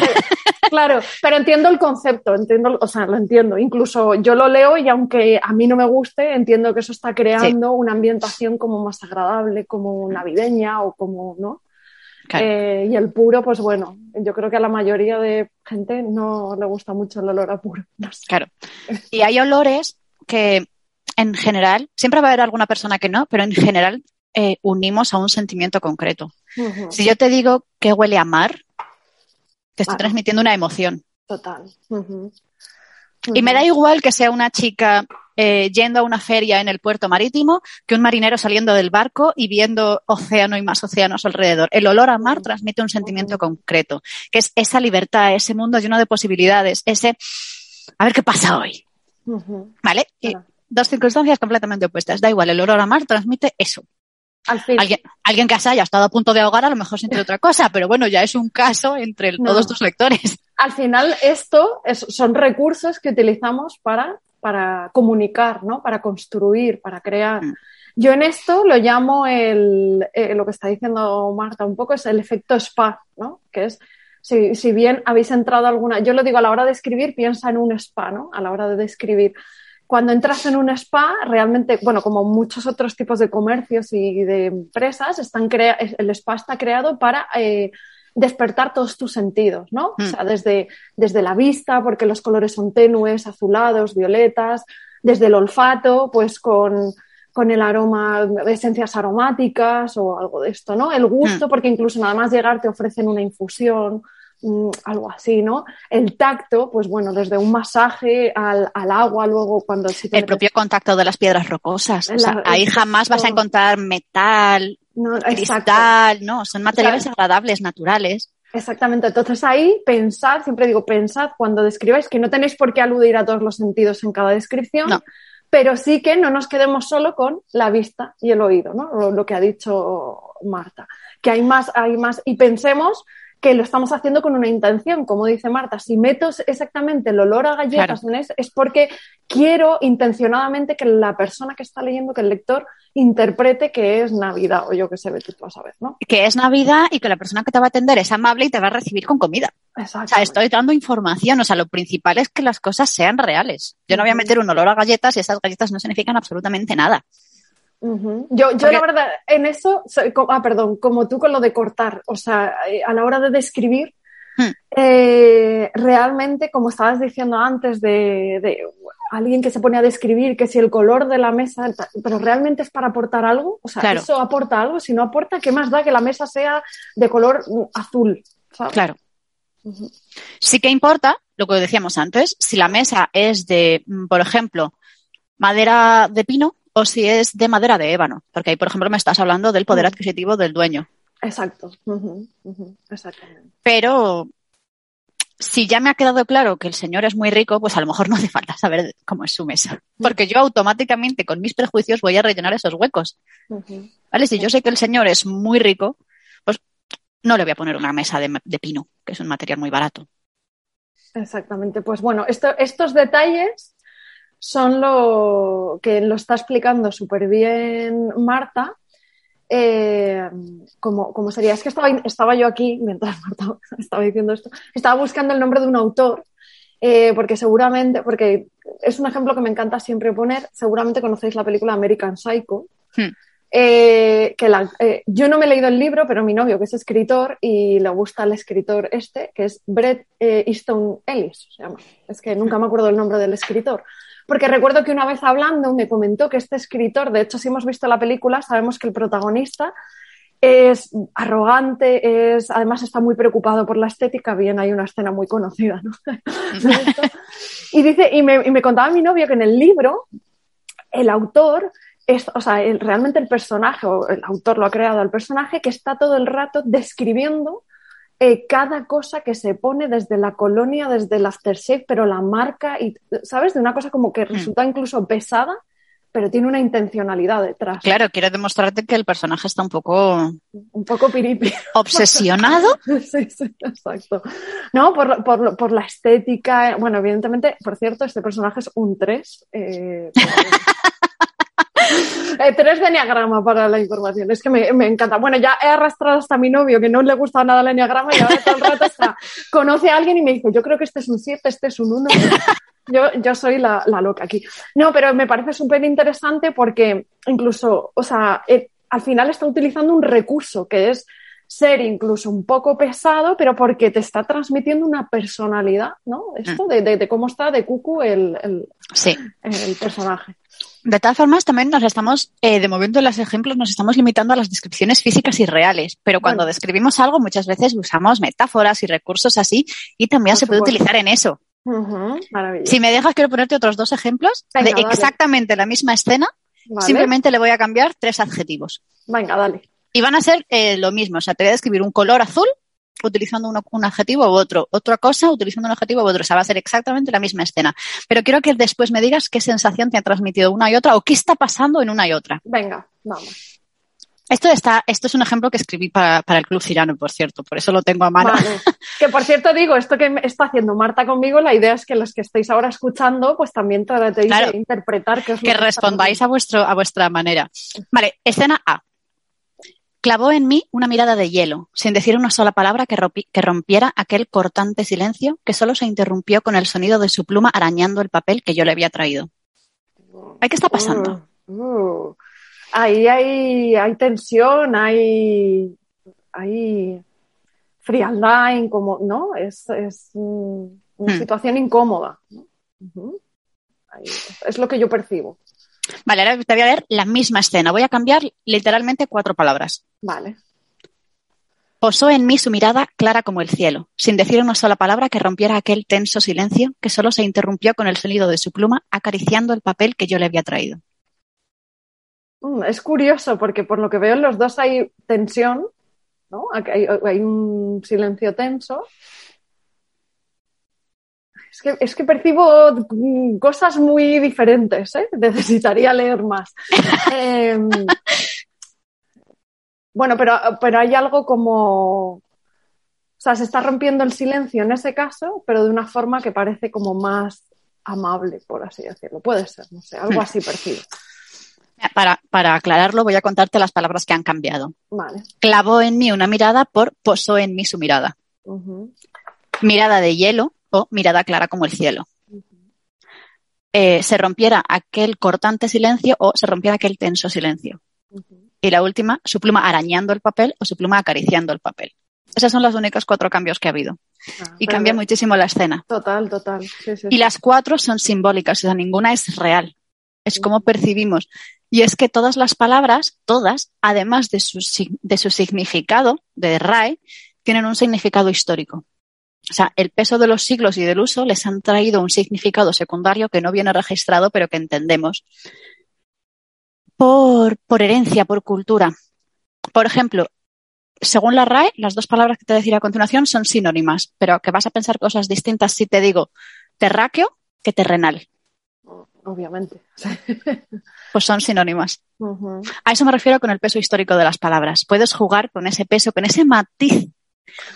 Claro, pero entiendo el concepto, entiendo, o sea, lo entiendo. Incluso yo lo leo y aunque a mí no me guste, entiendo que eso está creando una ambientación como más agradable, como navideña o como, ¿no? Claro. Eh, y el puro, pues bueno, yo creo que a la mayoría de gente no le gusta mucho el olor a puro. No sé. Claro. Y hay olores que, en general, siempre va a haber alguna persona que no, pero en general eh, unimos a un sentimiento concreto. Si yo te digo que huele a mar, Te estoy transmitiendo una emoción. Total. Y me da igual que sea una chica eh, yendo a una feria en el puerto marítimo que un marinero saliendo del barco y viendo océano y más océanos alrededor. El olor a mar transmite un sentimiento concreto, que es esa libertad, ese mundo lleno de posibilidades, ese a ver qué pasa hoy. ¿Vale? dos circunstancias completamente opuestas. Da igual, el olor a mar transmite eso. Al fin. Alguien, alguien que haya estado a punto de ahogar a lo mejor siente otra cosa, pero bueno, ya es un caso entre todos tus lectores. Al final, esto son recursos que utilizamos para, para comunicar, ¿no? Para construir, para crear. Mm. Yo en esto lo llamo el, eh, lo que está diciendo Marta un poco, es el efecto spa, ¿no? Que es, si, si bien habéis entrado alguna, yo lo digo a la hora de escribir, piensa en un spa, ¿no? A la hora de describir cuando entras en un spa, realmente, bueno, como muchos otros tipos de comercios y de empresas, están el spa está creado para eh, despertar todos tus sentidos, ¿no? O sea, desde, desde la vista, porque los colores son tenues, azulados, violetas, desde el olfato, pues con, con el aroma, esencias aromáticas o algo de esto, ¿no? El gusto, hmm. porque incluso nada más llegar te ofrecen una infusión, Mm, algo así, ¿no? El tacto, pues bueno, desde un masaje al, agua, luego cuando... el propio contacto de las piedras rocosas. o sea, ahí jamás vas a encontrar metal, cristal, ¿no? Son materiales agradables, naturales. Exactamente. Entonces ahí pensad, siempre digo, pensad cuando describáis, que no tenéis por qué aludir a todos los sentidos en cada descripción, pero sí que no nos quedemos solo con la vista y el oído, ¿no? Lo, lo, que ha dicho Marta. Que hay más, hay más, y pensemos que lo estamos haciendo con una intención, como dice Marta. Si meto exactamente el olor a galletas en es porque quiero intencionadamente que la persona que está leyendo, que el lector, interprete que es Navidad o yo que sé, tú vas a ver, ¿no? Que es Navidad y que la persona que te va a atender es amable y te va a recibir con comida. O sea, estoy dando información. O sea, lo principal es que las cosas sean reales. Yo no voy a meter un olor a galletas y esas galletas no significan absolutamente nada. Yo, yo la verdad, en eso, ah, perdón, como tú con lo de cortar, o sea, eh, a la hora de describir, hmm. eh, realmente, como estabas diciendo antes, de, alguien que se pone a describir que si el color de la mesa, pero realmente es para aportar algo, o sea, eso aporta algo, si no aporta, ¿qué más da que la mesa sea de color mm, azul? Claro. Sí que importa, lo que decíamos antes, si la mesa es de, mm, por ejemplo, madera de pino, o si es de madera de ébano, porque ahí, por ejemplo, me estás hablando del poder adquisitivo del dueño. Exacto, exactamente. Pero si ya me ha quedado claro que el señor es muy rico, pues a lo mejor no hace falta saber cómo es su mesa, porque yo automáticamente con mis prejuicios voy a rellenar esos huecos. ¿Vale? Si yo sé que el señor es muy rico, pues no le voy a poner una mesa de, pino, que es un material muy barato. Exactamente. Pues bueno, estos detalles son lo que lo está explicando súper bien Marta. Eh, como, sería, es que estaba, estaba yo aquí mientras Marta estaba diciendo esto, estaba buscando el nombre de un autor, eh, porque seguramente, porque es un ejemplo que me encanta siempre poner, seguramente conocéis la película American Psycho. Hmm. Eh, que la, yo no me he leído el libro, pero mi novio, que es escritor y le gusta el escritor este, que es Brett Easton Ellis, se llama. Es que nunca me acuerdo el nombre del escritor. Porque recuerdo que una vez hablando me comentó que este escritor, de hecho, si hemos visto la película, sabemos que el protagonista es arrogante, es, además está muy preocupado por la estética. Bien, hay una escena muy conocida, ¿no? y dice, y me, y me, contaba mi novio que en el libro, el autor es, o sea, realmente el personaje, o el autor lo ha creado el personaje, que está todo el rato describiendo eh, cada cosa que se pone desde la colonia, desde el aftershave, pero la marca, y, ¿sabes? De una cosa como que hmm. resulta incluso pesada, pero tiene una intencionalidad detrás. Claro, quiere demostrarte que el personaje está un poco... Un poco piripi. ¿Obsesionado? sí, sí, exacto. No, por, por, por, la estética. Bueno, evidentemente, por cierto, este personaje es un 3. Eh, eh, tres de enneagrama para la información. Es que me, encanta. Bueno, ya he arrastrado hasta a mi novio que no le gusta nada el enneagrama y ahora todo el rato está, conoce a alguien y me dice, yo creo que este es un 7, este es un 1. Yo, yo soy la, loca aquí. No, pero me parece súper interesante porque incluso, o sea, eh, al final está utilizando un recurso que es ser incluso un poco pesado, pero porque te está transmitiendo una personalidad, ¿no? Esto mm. de, cómo está de cucu el, el, sí. el personaje. De todas formas, también nos estamos, eh, de momento en los ejemplos, nos estamos limitando a las descripciones físicas y reales, pero cuando Bueno. describimos algo muchas veces usamos metáforas y recursos así y también Por se puede utilizar en eso. Si me dejas, quiero ponerte otros dos ejemplos Venga, de dale. exactamente la misma escena, Vale. simplemente le voy a cambiar tres adjetivos. Venga, dale. Y van a ser eh, lo mismo, o sea, te voy a describir un color azul utilizando uno- un adjetivo u otro, otra cosa utilizando un adjetivo u otro, o sea, va a ser exactamente la misma escena. Pero quiero que después me digas qué sensación te ha transmitido una y otra o qué está pasando en una y otra. Venga, vamos. Esto está, esto es un ejemplo que escribí para, para el Club Cirano, por cierto, por eso lo tengo a mano. Vale. Que por cierto digo, esto que está haciendo Marta conmigo, la idea es que los que estáis ahora escuchando, pues también tratéis Claro. de interpretar qué es lo que está respondáis a vuestro, a vuestra manera. Vale, escena A. Clavó en mí una mirada de hielo, sin decir una sola palabra que, rompi- que rompiera aquel cortante silencio que solo se interrumpió con el sonido de su pluma arañando el papel que yo le había traído. Ay, ¿Qué está pasando? Uh, uh. Ahí hay, hay tensión, hay, hay frialdad, como, ¿no? Es, es mm, una Hmm. situación incómoda. ¿no? Ahí, es lo que yo percibo. Vale, ahora te voy a leer la misma escena. Voy a cambiar literalmente cuatro palabras. Vale. Posó en mí su mirada clara como el cielo, sin decir una sola palabra que rompiera aquel tenso silencio que solo se interrumpió con el sonido de su pluma acariciando el papel que yo le había traído. Mm, Es curioso porque por lo que veo en los dos hay tensión, ¿no? Hay un silencio tenso. Es que, es que percibo mm, cosas muy diferentes, ¿eh? Necesitaría leer más. Em, bueno, pero, pero hay algo como... O sea, se está rompiendo el silencio en ese caso, pero de una forma que parece como más amable, por así decirlo. Puede ser, no sé, algo así percibo. Para, para aclararlo, voy a contarte las palabras que han cambiado. Vale. Clavó en mí una mirada por posó en mí su mirada. Mirada de hielo o mirada clara como el cielo. Eh, se rompiera aquel cortante silencio o se rompiera aquel tenso silencio. Y la última, su pluma arañando el papel o su pluma acariciando el papel. Esos son los únicos cuatro cambios que ha habido. Ah, Y cambia muchísimo la escena. Total, total. Sí, sí, Y sí. las cuatro son simbólicas, o sea, ninguna es real. Es como percibimos. Y es que todas las palabras, todas, además de su, de su significado, de RAE, tienen un significado histórico. O sea, el peso de los siglos y del uso les han traído un significado secundario que no viene registrado, pero que entendemos. Por, por herencia, por cultura. Por ejemplo, según la RAE, las dos palabras que te decir a continuación son sinónimas, pero que vas a pensar cosas distintas si te digo terráqueo que terrenal. Obviamente. Pues son sinónimas. A eso me refiero con el peso histórico de las palabras. Puedes jugar con ese peso, con ese matiz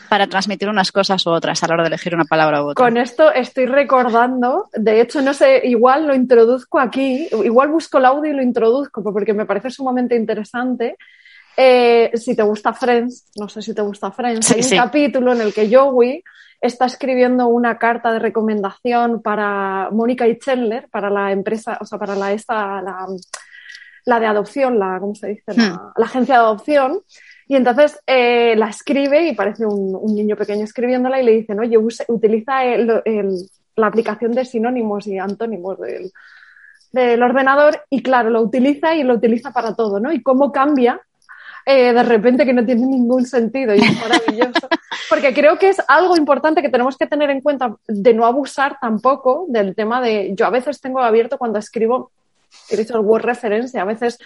para transmitir unas cosas u otras a la hora de elegir una palabra u otra. Con esto estoy recordando, de hecho, no sé, igual lo introduzco aquí, igual busco el audio y lo introduzco porque me parece sumamente interesante. Eh, si te gusta Friends, no sé si te gusta Friends, Sí, hay un sí. capítulo en el que Joey está escribiendo una carta de recomendación para Mónica y Chandler, para la empresa, o sea, para la esta, la, la de adopción, la, ¿cómo se dice? La, Hmm. la agencia de adopción. Y entonces eh, la escribe y parece un, un niño pequeño escribiéndola y le dicen, oye, use- utiliza el- el- la aplicación de sinónimos y antónimos del, del ordenador y claro, lo utiliza y lo utiliza para todo, ¿no? Y cómo cambia eh, de repente que no tiene ningún sentido y es maravilloso. Porque creo que es algo importante que tenemos que tener en cuenta de no abusar tampoco del tema de, yo a veces tengo abierto cuando escribo, he dicho el Word Reference, a veces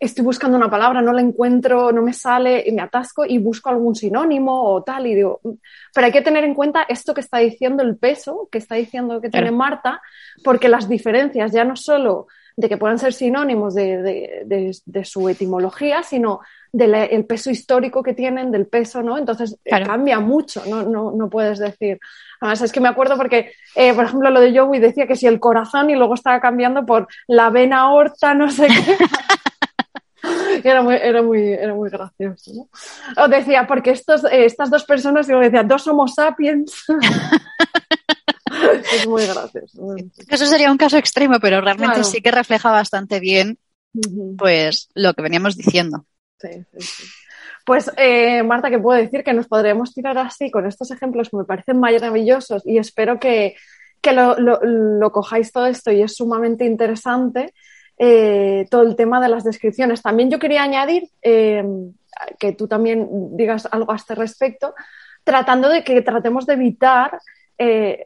estoy buscando una palabra, no la encuentro, no me sale, y me atasco y busco algún sinónimo o tal, y digo, "Mm". pero hay que tener en cuenta esto que está diciendo el peso, que está diciendo que tiene. Marta, porque las diferencias ya no solo de que puedan ser sinónimos de, de- de- de su etimología, sino del peso histórico que tienen, del peso, ¿no? Entonces eh, Claro. cambia mucho, no, no, no puedes decir. Además, es que me acuerdo porque, eh, por ejemplo, lo de Joey decía que si el corazón y luego estaba cambiando por la vena aorta, no sé qué. Era muy, era muy, era muy gracioso. ¿no? O decía, porque estos, eh, estas dos personas, y luego decía, dos Homo sapiens. es muy gracioso. Eso sería un caso extremo, pero realmente Claro. sí que refleja bastante bien pues lo que veníamos diciendo. Sí, sí, sí. Pues, eh, Marta, que puedo decir que nos podríamos tirar así con estos ejemplos que me parecen maravillosos y espero que, que lo, lo- lo cojáis todo esto y es sumamente interesante. Eh, todo el tema de las descripciones. También yo quería añadir eh, que tú también digas algo a este respecto, tratando de que tratemos de evitar eh,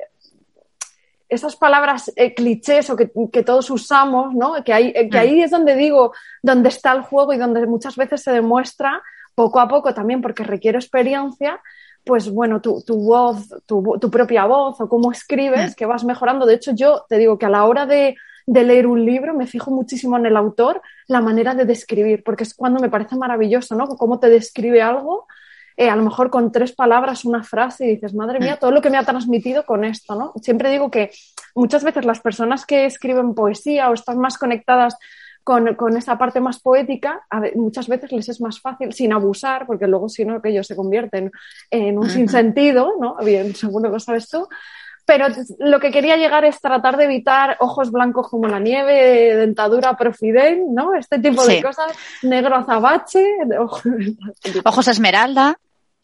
esas palabras clichés o que, todos usamos, ¿no? Que, hay, que mm. ahí es donde digo, donde está el juego y donde muchas veces se demuestra poco a poco también porque requiere experiencia, pues bueno, tu, tu voz, tu, tu, propia voz o cómo escribes, mm. que vas mejorando. De hecho, yo te digo que a la hora de, de, leer un libro me fijo muchísimo en el autor, la manera de describir, porque es cuando me parece maravilloso, ¿no? Cómo te describe algo, eh, a lo mejor con tres palabras, una frase, y dices, madre mía, mm. todo lo que me ha transmitido con esto, ¿no? Siempre digo que muchas veces las personas que escriben poesía o están más conectadas con, con esa parte más poética, muchas veces les es más fácil, sin abusar, porque luego si no, que ellos se convierten en un sinsentido, ¿no? Bien, seguro lo sabes tú. Pero lo que quería llegar es tratar de evitar ojos blancos como la nieve, dentadura profiden, ¿no? Este tipo de cosas, negro azabache, ojos esmeralda.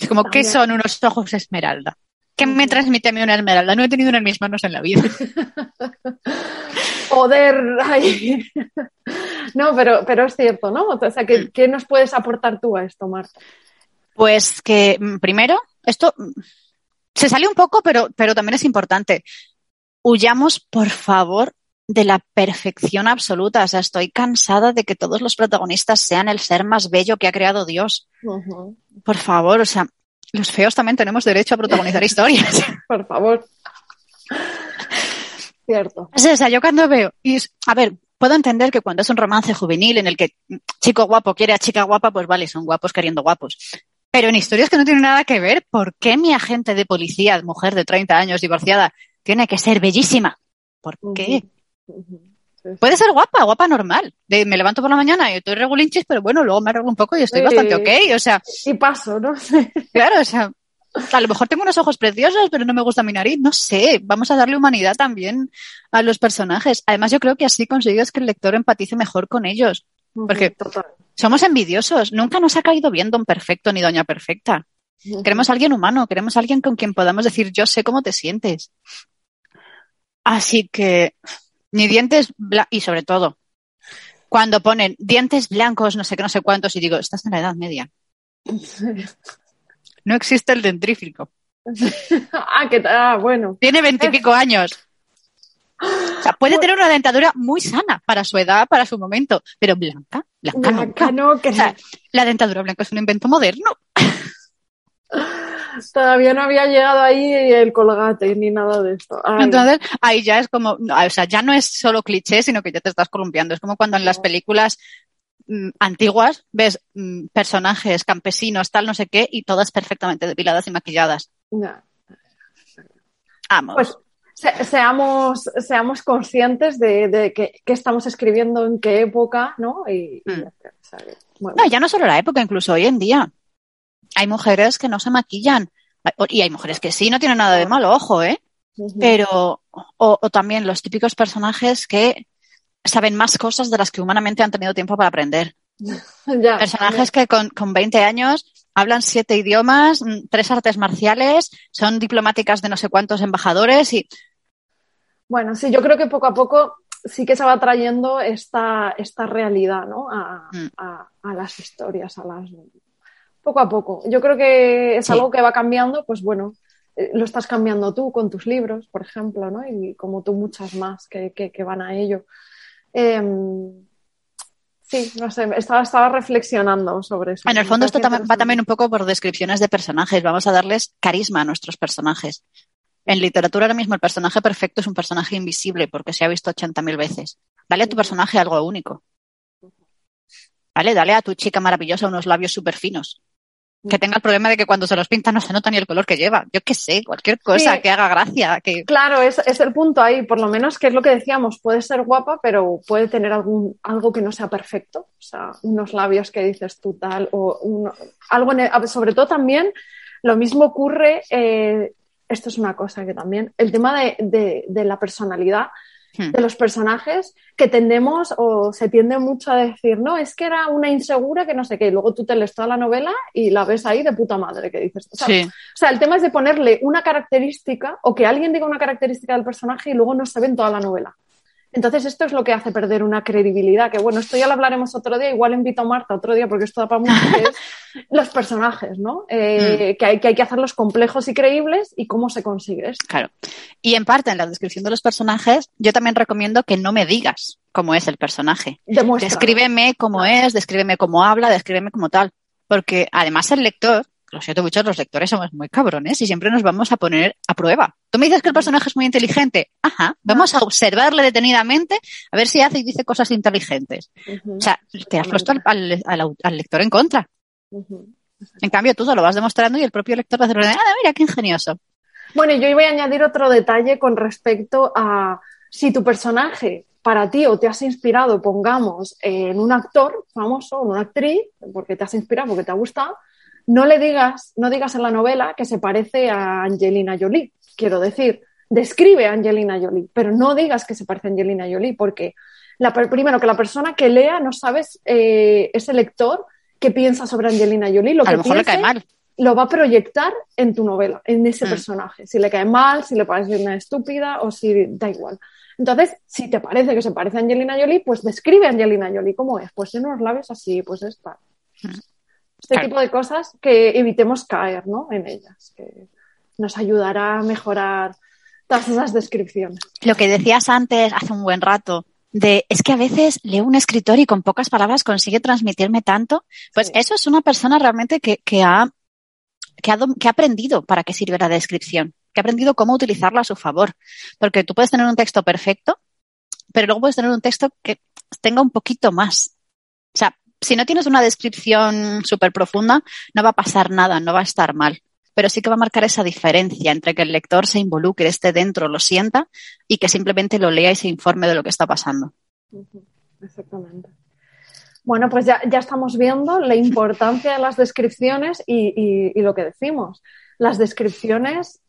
Como, ¿qué son unos ojos esmeralda? ¿Qué me transmite a mí una esmeralda? No he tenido una en mis manos en la vida. Poder. no, pero, pero es cierto, ¿no? O sea, ¿qué, ¿qué nos puedes aportar tú a esto, Marta? Pues que mm, primero, esto se sale un poco, pero, pero también es importante. Huyamos, por favor, de la perfección absoluta. O sea, estoy cansada de que todos los protagonistas sean el ser más bello que ha creado Dios. Por favor, o sea, los feos también tenemos derecho a protagonizar historias. por favor. Cierto. O sea, yo cuando veo, y a ver, puedo entender que cuando es un romance juvenil en el que chico guapo quiere a chica guapa, pues vale, son guapos queriendo guapos. Pero en historias que no tienen nada que ver, ¿por qué mi agente de policía, mujer de 30 años, divorciada, tiene que ser bellísima? ¿Por qué? Puede ser guapa, guapa normal. De, me levanto por la mañana y estoy regulinchis, pero bueno, luego me arreglo un poco y estoy bastante ok. O sea. Y paso, ¿no? claro, o sea, a lo mejor tengo unos ojos preciosos, pero no me gusta mi nariz. No sé, vamos a darle humanidad también a los personajes. Además, yo creo que así consigues que el lector empatice mejor con ellos. Porque somos envidiosos. Nunca nos ha caído bien Don Perfecto ni Doña Perfecta. Queremos a alguien humano, queremos a alguien con quien podamos decir, yo sé cómo te sientes. Así que, ni dientes, y sobre todo, cuando ponen dientes blancos, no sé qué, no sé cuántos, y digo, estás en la Edad Media. No existe el dentrífico. ah, que ah, bueno. Tiene veintipico años. O sea, puede tener una dentadura muy sana para su edad, para su momento, pero blanca, blanca, no. la dentadura blanca es un invento moderno. Todavía no había llegado ahí el colgate ni nada de esto. Entonces, ahí ya es como, o sea, ya no es solo cliché, sino que ya te estás columpiando. Es como cuando en las películas Mm, antiguas, ves mm, personajes campesinos, tal, no sé qué, y todas perfectamente depiladas y maquilladas. Vamos. Pues seamos, seamos conscientes de, que, estamos escribiendo en qué época, ¿no? Y, mm. No, ya no solo la época, incluso hoy en día. Hay mujeres que no se maquillan. Y hay mujeres que sí, no tienen nada de malo, ojo, ¿eh? Pero, o, también los típicos personajes que saben más cosas de las que humanamente han tenido tiempo para aprender. Personajes que con, con 20 años hablan siete idiomas, mm, tres artes marciales, son diplomáticas de no sé cuántos embajadores y... Bueno, sí, yo creo que poco a poco sí que se va trayendo esta, esta realidad ¿no? a, mm. a, a las historias, a las... Poco a poco. Yo creo que es algo que va cambiando, pues bueno, eh, lo estás cambiando tú con tus libros, por ejemplo, ¿no? Y como tú muchas más que, que, que van a ello. Em, sí, no sé, estaba, estaba reflexionando sobre eso. En el fondo esto va también un poco por descripciones de personajes. Vamos a darles carisma a nuestros personajes. En literatura ahora mismo el personaje perfecto es un personaje invisible porque se ha visto 80.000 veces. Dale a tu personaje algo único. ¿Vale? Dale a tu chica maravillosa unos labios súper finos que tenga el problema de que cuando se los pinta no se nota ni el color que lleva. Yo qué sé, cualquier cosa que haga gracia. Que... Claro, es, es, el punto ahí, por lo menos que es lo que decíamos, puede ser guapa, pero puede tener algún, algo que no sea perfecto. O sea, unos labios que dices tú tal, o uno, algo, sobre todo también, lo mismo ocurre, eh, esto es una cosa que también, el tema de, de, de la personalidad. De los personajes que tendemos o se tiende mucho a decir, no, es que era una insegura que no sé qué, y luego tú te lees toda la novela y la ves ahí de puta madre que dices. O sea, el tema es de ponerle una característica o que alguien diga una característica del personaje y luego no se ve en toda la novela. Entonces, esto es lo que hace perder una credibilidad, que bueno, esto ya lo hablaremos otro día, igual invito a Marta otro día porque esto da para mucho, que es los personajes, ¿no? Eh, mm. que, hay, que hay que hacerlos complejos y creíbles y cómo se consigue esto. Claro. Y en parte, en la descripción de los personajes, yo también recomiendo que no me digas cómo es el personaje. Descríbeme cómo es, descríbeme cómo habla, descríbeme cómo tal. Porque además el lector lo siento mucho, los lectores somos muy cabrones y siempre nos vamos a poner a prueba. Tú me dices que el personaje es muy inteligente. Ajá, vamos a observarle detenidamente a ver si hace y dice cosas inteligentes. O sea, te has puesto al, lector en contra. En cambio, tú lo vas demostrando y el propio lector va a decir, ah, mira, qué ingenioso. Bueno, yo voy a añadir otro detalle con respecto a si tu personaje para ti o te has inspirado, pongamos, en un actor famoso, en una actriz, porque te has inspirado, porque te ha gustado, no le digas, no digas en la novela que se parece a Angelina Jolie. Quiero decir, describe a Angelina Jolie, pero no digas que se parece a Angelina Jolie, porque la, primero que la persona que lea no sabes eh, ese lector qué piensa sobre Angelina Jolie. Lo a que lo mejor le cae mal. Lo va a proyectar en tu novela, en ese mm. personaje. Si le cae mal, si le parece una estúpida o si da igual. Entonces, si te parece que se parece a Angelina Jolie, pues describe a Angelina Jolie cómo es. Pues si no la ves así, pues está. Mm. Este tipo de cosas que evitemos caer ¿no? en ellas, que nos ayudará a mejorar todas esas descripciones. Lo que decías antes, hace un buen rato, de es que a veces leo un escritor y con pocas palabras consigue transmitirme tanto, pues eso es una persona realmente que, que, ha, que, ha, que ha aprendido para qué sirve la descripción, que ha aprendido cómo utilizarla a su favor. Porque tú puedes tener un texto perfecto, pero luego puedes tener un texto que tenga un poquito más. O sea, si no tienes una descripción súper profunda, no va a pasar nada, no va a estar mal. Pero sí que va a marcar esa diferencia entre que el lector se involucre, esté dentro, lo sienta y que simplemente lo lea y se informe de lo que está pasando. Exactamente. Bueno, pues ya, estamos viendo la importancia de las descripciones y, lo que decimos. Las descripciones,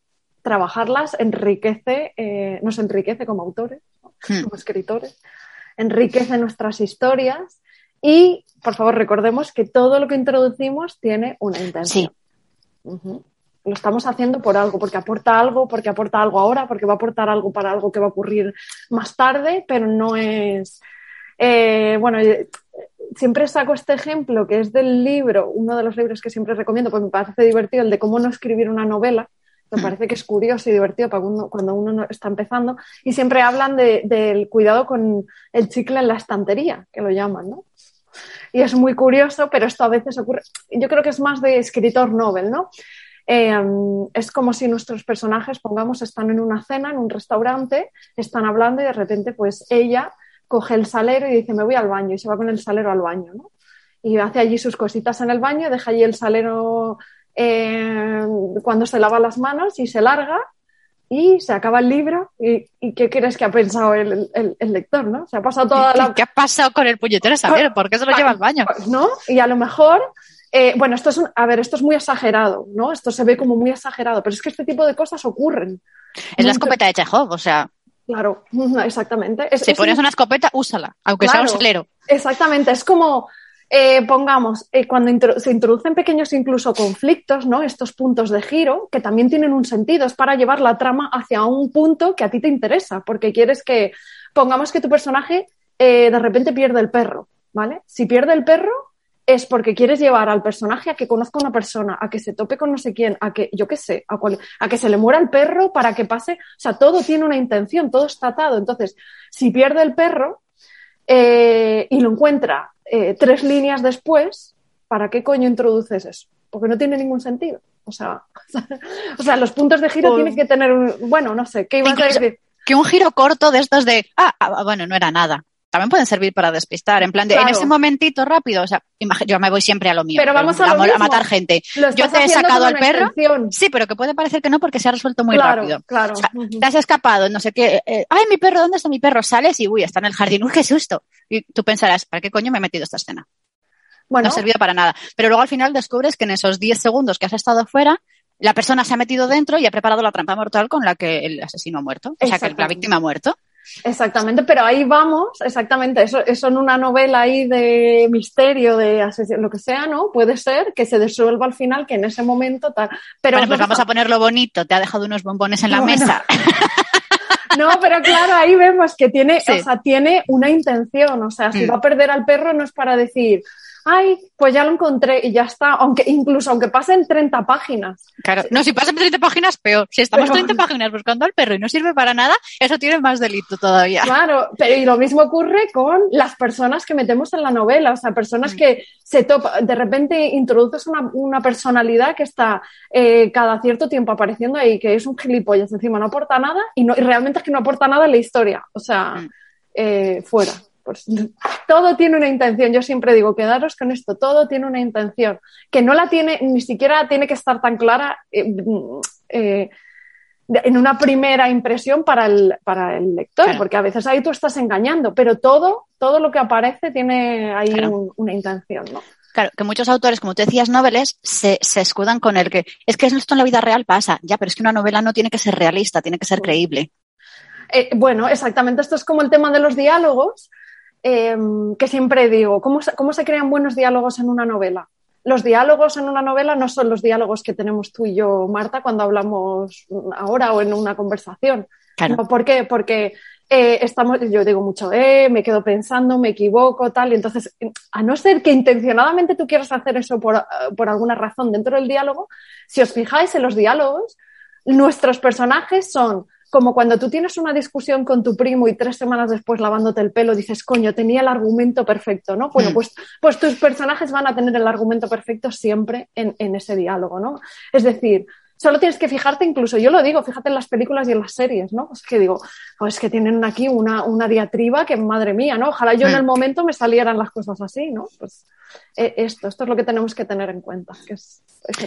trabajarlas enriquece, eh, nos enriquece como autores, hmm. como escritores, enriquece nuestras historias y, por favor, recordemos que todo lo que introducimos tiene una intención. Lo estamos haciendo por algo, porque aporta algo, porque aporta algo ahora, porque va a aportar algo para algo que va a ocurrir más tarde, pero no es. Eh, bueno, eh, siempre saco este ejemplo que es del libro, uno de los libros que siempre recomiendo, pues me parece divertido, el de cómo no escribir una novela. Me mm. parece que es curioso y divertido para cuando uno está empezando. Y siempre hablan del cuidado con el chicle en la estantería, que lo llaman, ¿no? Y es muy curioso, pero esto a veces ocurre, yo creo que es más de escritor novel, ¿no? Em, es como si nuestros personajes, pongamos, están en una cena, en un restaurante, están hablando y de repente pues ella coge el salero y dice me voy al baño y se va con el salero al baño, ¿no? Y hace allí sus cositas en el baño, deja allí el salero eh, cuando se lava las manos y se larga y se acaba el libro y, ¿qué crees que ha pensado el, lector, no? Se ha pasado toda la... ¿Qué ha pasado con el puñetero saber? ¿Por qué se lo lleva al baño? ¿No? Y a lo mejor, eh, bueno, esto es, a ver, esto es muy exagerado, ¿no? Esto se ve como muy exagerado, pero es que este tipo de cosas ocurren. Es la escopeta de Chekhov, o sea... Claro, exactamente. si pones una escopeta, úsala, aunque sea un salero. Exactamente, es como eh, pongamos, eh, cuando se introducen pequeños incluso conflictos, ¿no? Estos puntos de giro, que también tienen un sentido, es para llevar la trama hacia un punto que a ti te interesa, porque quieres que, pongamos que tu personaje eh, de repente pierde el perro, ¿vale? Si pierde el perro es porque quieres llevar al personaje a que conozca a una persona, a que se tope con no sé quién, a que, yo qué sé, a, a que se le muera el perro para que pase, o sea, todo tiene una intención, todo está atado. Entonces, si pierde el perro, y lo encuentra eh, tres líneas después, ¿para qué coño introduces eso? Porque no tiene ningún sentido. O sea, o sea los puntos de giro pues tienen que tener un. Bueno, no sé, ¿qué ibas a decir? Que un giro corto de estos de. Ah, ah, bueno, no era nada. También pueden servir para despistar, en plan de, en ese momentito rápido, o sea, yo me voy siempre a lo mío, pero vamos a, matar gente. Yo te he sacado al perro, sí, pero que puede parecer que no porque se ha resuelto muy rápido. Claro, Te has escapado, no sé qué, eh, ay, mi perro, ¿dónde está mi perro? Sales y, uy, está en el jardín, uy, qué susto. Y tú pensarás, ¿para qué coño me he metido esta escena? Bueno. No ha servido para nada. Pero luego al final descubres que en esos 10 segundos que has estado fuera, la persona se ha metido dentro y ha preparado la trampa mortal con la que el asesino ha muerto. O sea, que la víctima ha muerto. Exactamente, pero ahí vamos, exactamente, eso, eso en una novela ahí de misterio, de asesino, lo que sea, ¿no? Puede ser que se disuelva al final, que en ese momento tal. Pero bueno, pues vamos a ponerlo bonito, te ha dejado unos bombones en la mesa. No, pero claro, ahí vemos que tiene, o sea, tiene una intención. O sea, si mm. va a perder al perro no es para decir, ay, pues ya lo encontré y ya está, aunque incluso aunque pasen 30 páginas. Claro, no, si pasan 30 páginas, peor. Si estamos 30 páginas buscando al perro y no sirve para nada, eso tiene más delito todavía. Claro, pero y lo mismo ocurre con las personas que metemos en la novela, o sea, personas mm. que se topa, de repente introduces una, personalidad que está eh, cada cierto tiempo apareciendo ahí, que es un gilipollas, encima no aporta nada y, no, y realmente es que no aporta nada en la historia, o sea, mm. eh, fuera. Pues todo tiene una intención. Yo siempre digo, quedaros con esto, todo tiene una intención. Que no la tiene, ni siquiera tiene que estar tan clara eh, eh, en una primera impresión para el, para el lector, porque a veces ahí tú estás engañando, pero todo, todo lo que aparece tiene ahí una intención, ¿no? Claro, que muchos autores, como tú decías, noveles, se, se, escudan con el que es que esto en la vida real pasa, ya, pero es que una novela no tiene que ser realista, tiene que ser creíble. Eh, bueno, exactamente, esto es como el tema de los diálogos, Em, que siempre digo, ¿cómo, ¿cómo se crean buenos diálogos en una novela? Los diálogos en una novela no son los diálogos que tenemos tú y yo, Marta, cuando hablamos ahora o en una conversación. ¿Por qué? Porque eh, estamos, yo digo mucho, eh, me quedo pensando, me equivoco, tal, y entonces, a no ser que intencionadamente tú quieras hacer eso por, por alguna razón dentro del diálogo, si os fijáis en los diálogos, nuestros personajes son como cuando tú tienes una discusión con tu primo y tres semanas después lavándote el pelo dices, coño, tenía el argumento perfecto, ¿no? Bueno, mm. pues, pues tus personajes van a tener el argumento perfecto siempre en, en ese diálogo, ¿no? Es decir, solo tienes que fijarte, incluso yo lo digo, fíjate en las películas y en las series, ¿no? Es que digo, pues que tienen aquí una, una diatriba que madre mía, ¿no? Ojalá yo en el momento me salieran las cosas así, ¿no? Pues eh, esto, esto es lo que tenemos que tener en cuenta, que es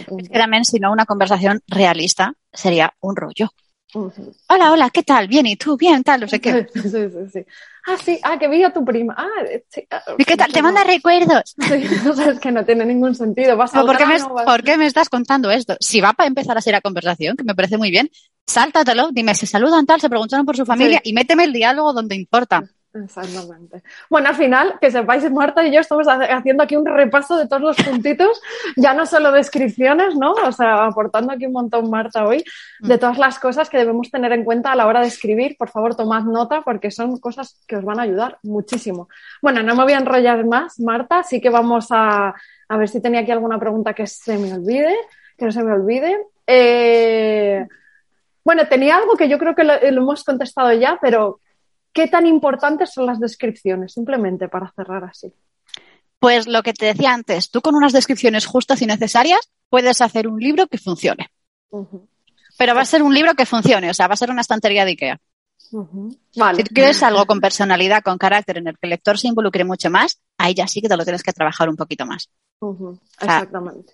punto. Es que también, si no, una conversación realista sería un rollo. Hola, hola, ¿qué tal? Bien, ¿y tú? Bien, tal, no sé qué. Sí, sí, sí. Ah, sí, ah, que vi a tu prima. Ah, sí, ah, ¿Y qué tal? ¿Te manda recuerdos? Sí, es que no tiene ningún sentido. Vas ¿Por, qué me, ¿Por qué me estás contando esto? Si va para empezar a ser la conversación, que me parece muy bien, sáltatelo, dime, se saludan tal, se preguntaron por su familia y méteme el diálogo donde importa. Exactamente. Bueno, al final, que sepáis, Marta y yo estamos haciendo aquí un repaso de todos los puntitos, ya no solo descripciones, ¿no? O sea, aportando aquí un montón, Marta, hoy, de todas las cosas que debemos tener en cuenta a la hora de escribir. Por favor, tomad nota porque son cosas que os van a ayudar muchísimo. Bueno, no me voy a enrollar más, Marta, así que vamos a, a ver si tenía aquí alguna pregunta que se me olvide, que no se me olvide. Eh, bueno, tenía algo que yo creo que lo hemos contestado ya, pero ¿Qué tan importantes son las descripciones? Simplemente para cerrar así. Pues lo que te decía antes, tú con unas descripciones justas y necesarias puedes hacer un libro que funcione. Pero va a ser un libro que funcione, o sea, va a ser una estantería de Ikea. Si tú quieres algo con personalidad, con carácter, en el que el lector se involucre mucho más, ahí ya sí que te lo tienes que trabajar un poquito más. Exactamente.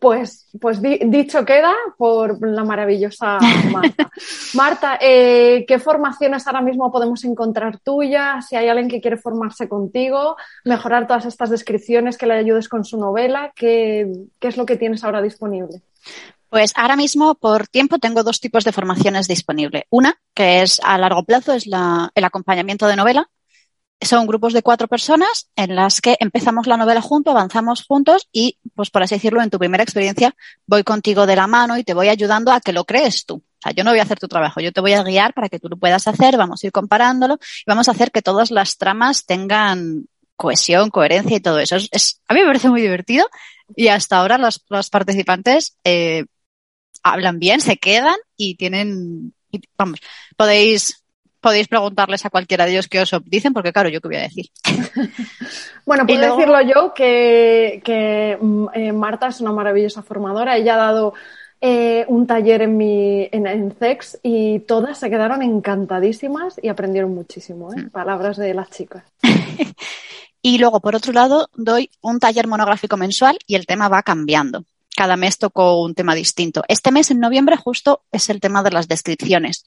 Pues, pues dicho queda por la maravillosa Marta. Marta, eh, ¿qué formaciones ahora mismo podemos encontrar tuyas? Si hay alguien que quiere formarse contigo, mejorar todas estas descripciones, que le ayudes con su novela, ¿qué, qué es lo que tienes ahora disponible? Pues ahora mismo, por tiempo, tengo dos tipos de formaciones disponibles. Una, que es a largo plazo, es la, el acompañamiento de novela, son grupos de cuatro personas en las que empezamos la novela juntos, avanzamos juntos y, pues por así decirlo, en tu primera experiencia voy contigo de la mano y te voy ayudando a que lo crees tú. O sea, yo no voy a hacer tu trabajo, yo te voy a guiar para que tú lo puedas hacer, vamos a ir comparándolo y vamos a hacer que todas las tramas tengan cohesión, coherencia y todo eso. Es, a mí me parece muy divertido y hasta ahora los, los participantes eh, hablan bien, se quedan y tienen, vamos, podéis podéis preguntarles a cualquiera de ellos qué os dicen, porque claro, yo qué voy a decir. bueno, puedo decirlo yo que, mm, eh, Marta es una maravillosa formadora. Ella ha dado eh, un taller en, mi, en, CEX y todas se quedaron encantadísimas y aprendieron muchísimo. ¿eh? Mm. Palabras de las chicas. y luego, por otro lado, doy un taller monográfico mensual y el tema va cambiando. Cada mes toco un tema distinto. Este mes, en noviembre, justo es el tema de las descripciones.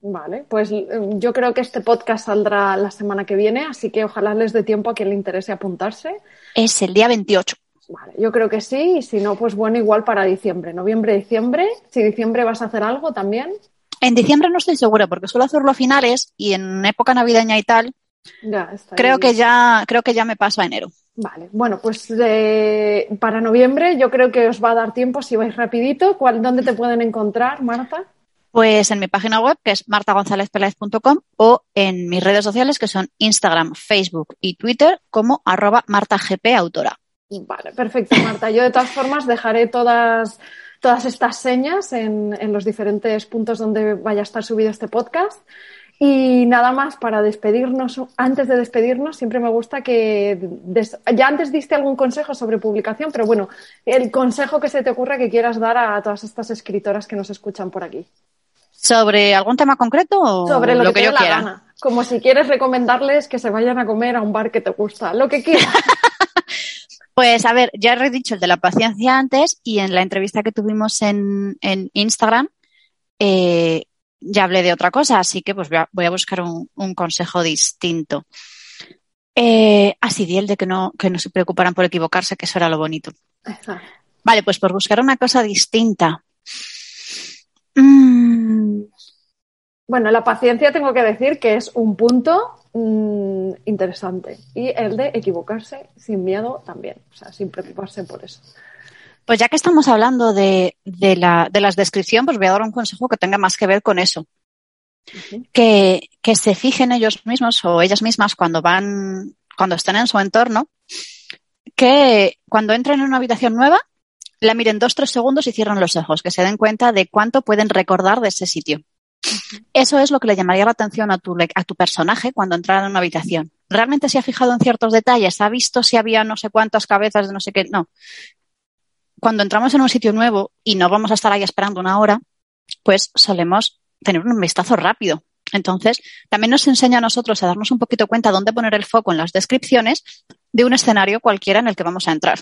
Vale, pues eh, yo creo que este podcast saldrá la semana que viene, así que ojalá les dé tiempo a quien le interese apuntarse. Es el día 28. Vale, yo creo que sí, y si no, pues bueno, igual para diciembre, noviembre, diciembre. Si diciembre vas a hacer algo también. En diciembre no estoy segura, porque suelo hacerlo a finales y en época navideña y tal. Ya, está creo que ya, creo que ya me paso a enero. Vale, bueno, pues eh, para noviembre yo creo que os va a dar tiempo si vais rapidito. ¿Cuál, ¿Dónde te pueden encontrar, Marta? Pues en mi página web, que es martagonzalezpelez.com o en mis redes sociales, que son Instagram, Facebook y Twitter, como arroba martagpautora. Vale, perfecto, Marta. Yo de todas formas dejaré todas, todas estas señas en, en los diferentes puntos donde vaya a estar subido este podcast. Y nada más para despedirnos, antes de despedirnos, siempre me gusta que des... ya antes diste algún consejo sobre publicación, pero bueno, el consejo que se te ocurra que quieras dar a todas estas escritoras que nos escuchan por aquí. ¿Sobre algún tema concreto o sobre lo, lo que, que, yo la quiera? gana. Como si quieres recomendarles que se vayan a comer a un bar que te gusta, lo que quieras. Pues a ver, ya he dicho el de la paciencia antes y en la entrevista que tuvimos en, en Instagram eh, ya hablé de otra cosa, así que pues voy a, voy a buscar un, un, consejo distinto. Eh, así di el de que no, que no se preocuparan por equivocarse, que eso era lo bonito. Ajá. Vale, pues por buscar una cosa distinta. Mm, Bueno, la paciencia tengo que decir que es un punto mm, interesante. Y el de equivocarse sin miedo también, o sea, sin preocuparse por eso. Pues ya que estamos hablando de, de, la, de las descripción, pues voy a dar un consejo que tenga más que ver con eso. Que, que se fijen ellos mismos o ellas mismas cuando van, cuando están en su entorno, que cuando entren en una habitación nueva, la miren dos, tres segundos y cierran los ojos, que se den cuenta de cuánto pueden recordar de ese sitio. Eso es lo que le llamaría la atención a tu, a tu personaje cuando entrara en una habitación. ¿Realmente se ha fijado en ciertos detalles? ¿Ha visto si había no sé cuántas cabezas de no sé qué? No. Cuando entramos en un sitio nuevo y no vamos a estar ahí esperando una hora, pues solemos tener un vistazo rápido. Entonces, también nos enseña a nosotros a darnos un poquito cuenta dónde poner el foco en las descripciones de un escenario cualquiera en el que vamos a entrar.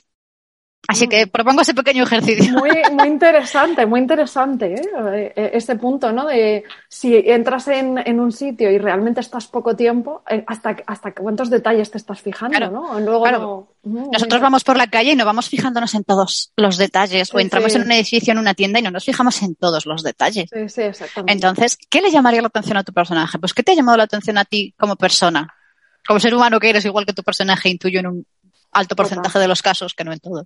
Así que propongo ese pequeño ejercicio. Muy, muy interesante, muy interesante ¿eh? Eh, este punto, ¿no? De si entras en, en un sitio y realmente estás poco tiempo, eh, hasta, hasta cuántos detalles te estás fijando, Claro, ¿no? Luego claro. no- Mm, Nosotros vamos por la calle y no vamos fijándonos en todos los detalles. O entramos sí. en un edificio, en una tienda y no nos fijamos en todos los detalles. Sí, sí, exactamente. Entonces, ¿qué le llamaría la atención a tu personaje? Pues, ¿qué te ha llamado la atención a ti como persona? Como ser humano que eres igual que tu personaje, intuyo en un alto porcentaje de los casos, que no en todos.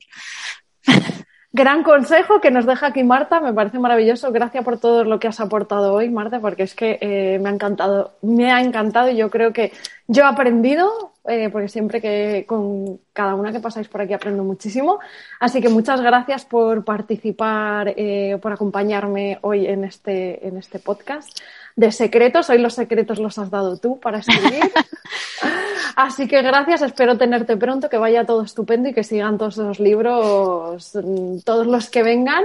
Gran consejo que nos deja aquí Marta, me parece maravilloso. Gracias por todo lo que has aportado hoy, Marta, porque es que eh, me ha encantado, me ha encantado y yo creo que yo he aprendido, eh, porque siempre que con cada una que pasáis por aquí aprendo muchísimo. Así que muchas gracias por participar, eh, por acompañarme hoy en este, en este podcast de secretos. Hoy los secretos los has dado tú para escribir. Así que gracias, espero tenerte pronto, que vaya todo estupendo y que sigan todos esos libros, mm, todos los que vengan,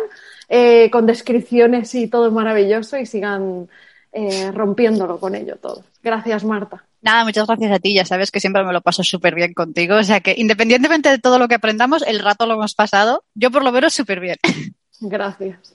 eh, con descripciones y todo maravilloso y sigan eh, rompiéndolo con ello todo. Gracias, Marta. Nada, muchas gracias a ti. Ya sabes que siempre me lo paso súper bien contigo. O sea que independientemente de todo lo que aprendamos, el rato lo hemos pasado. Yo por lo menos súper bien. Gracias.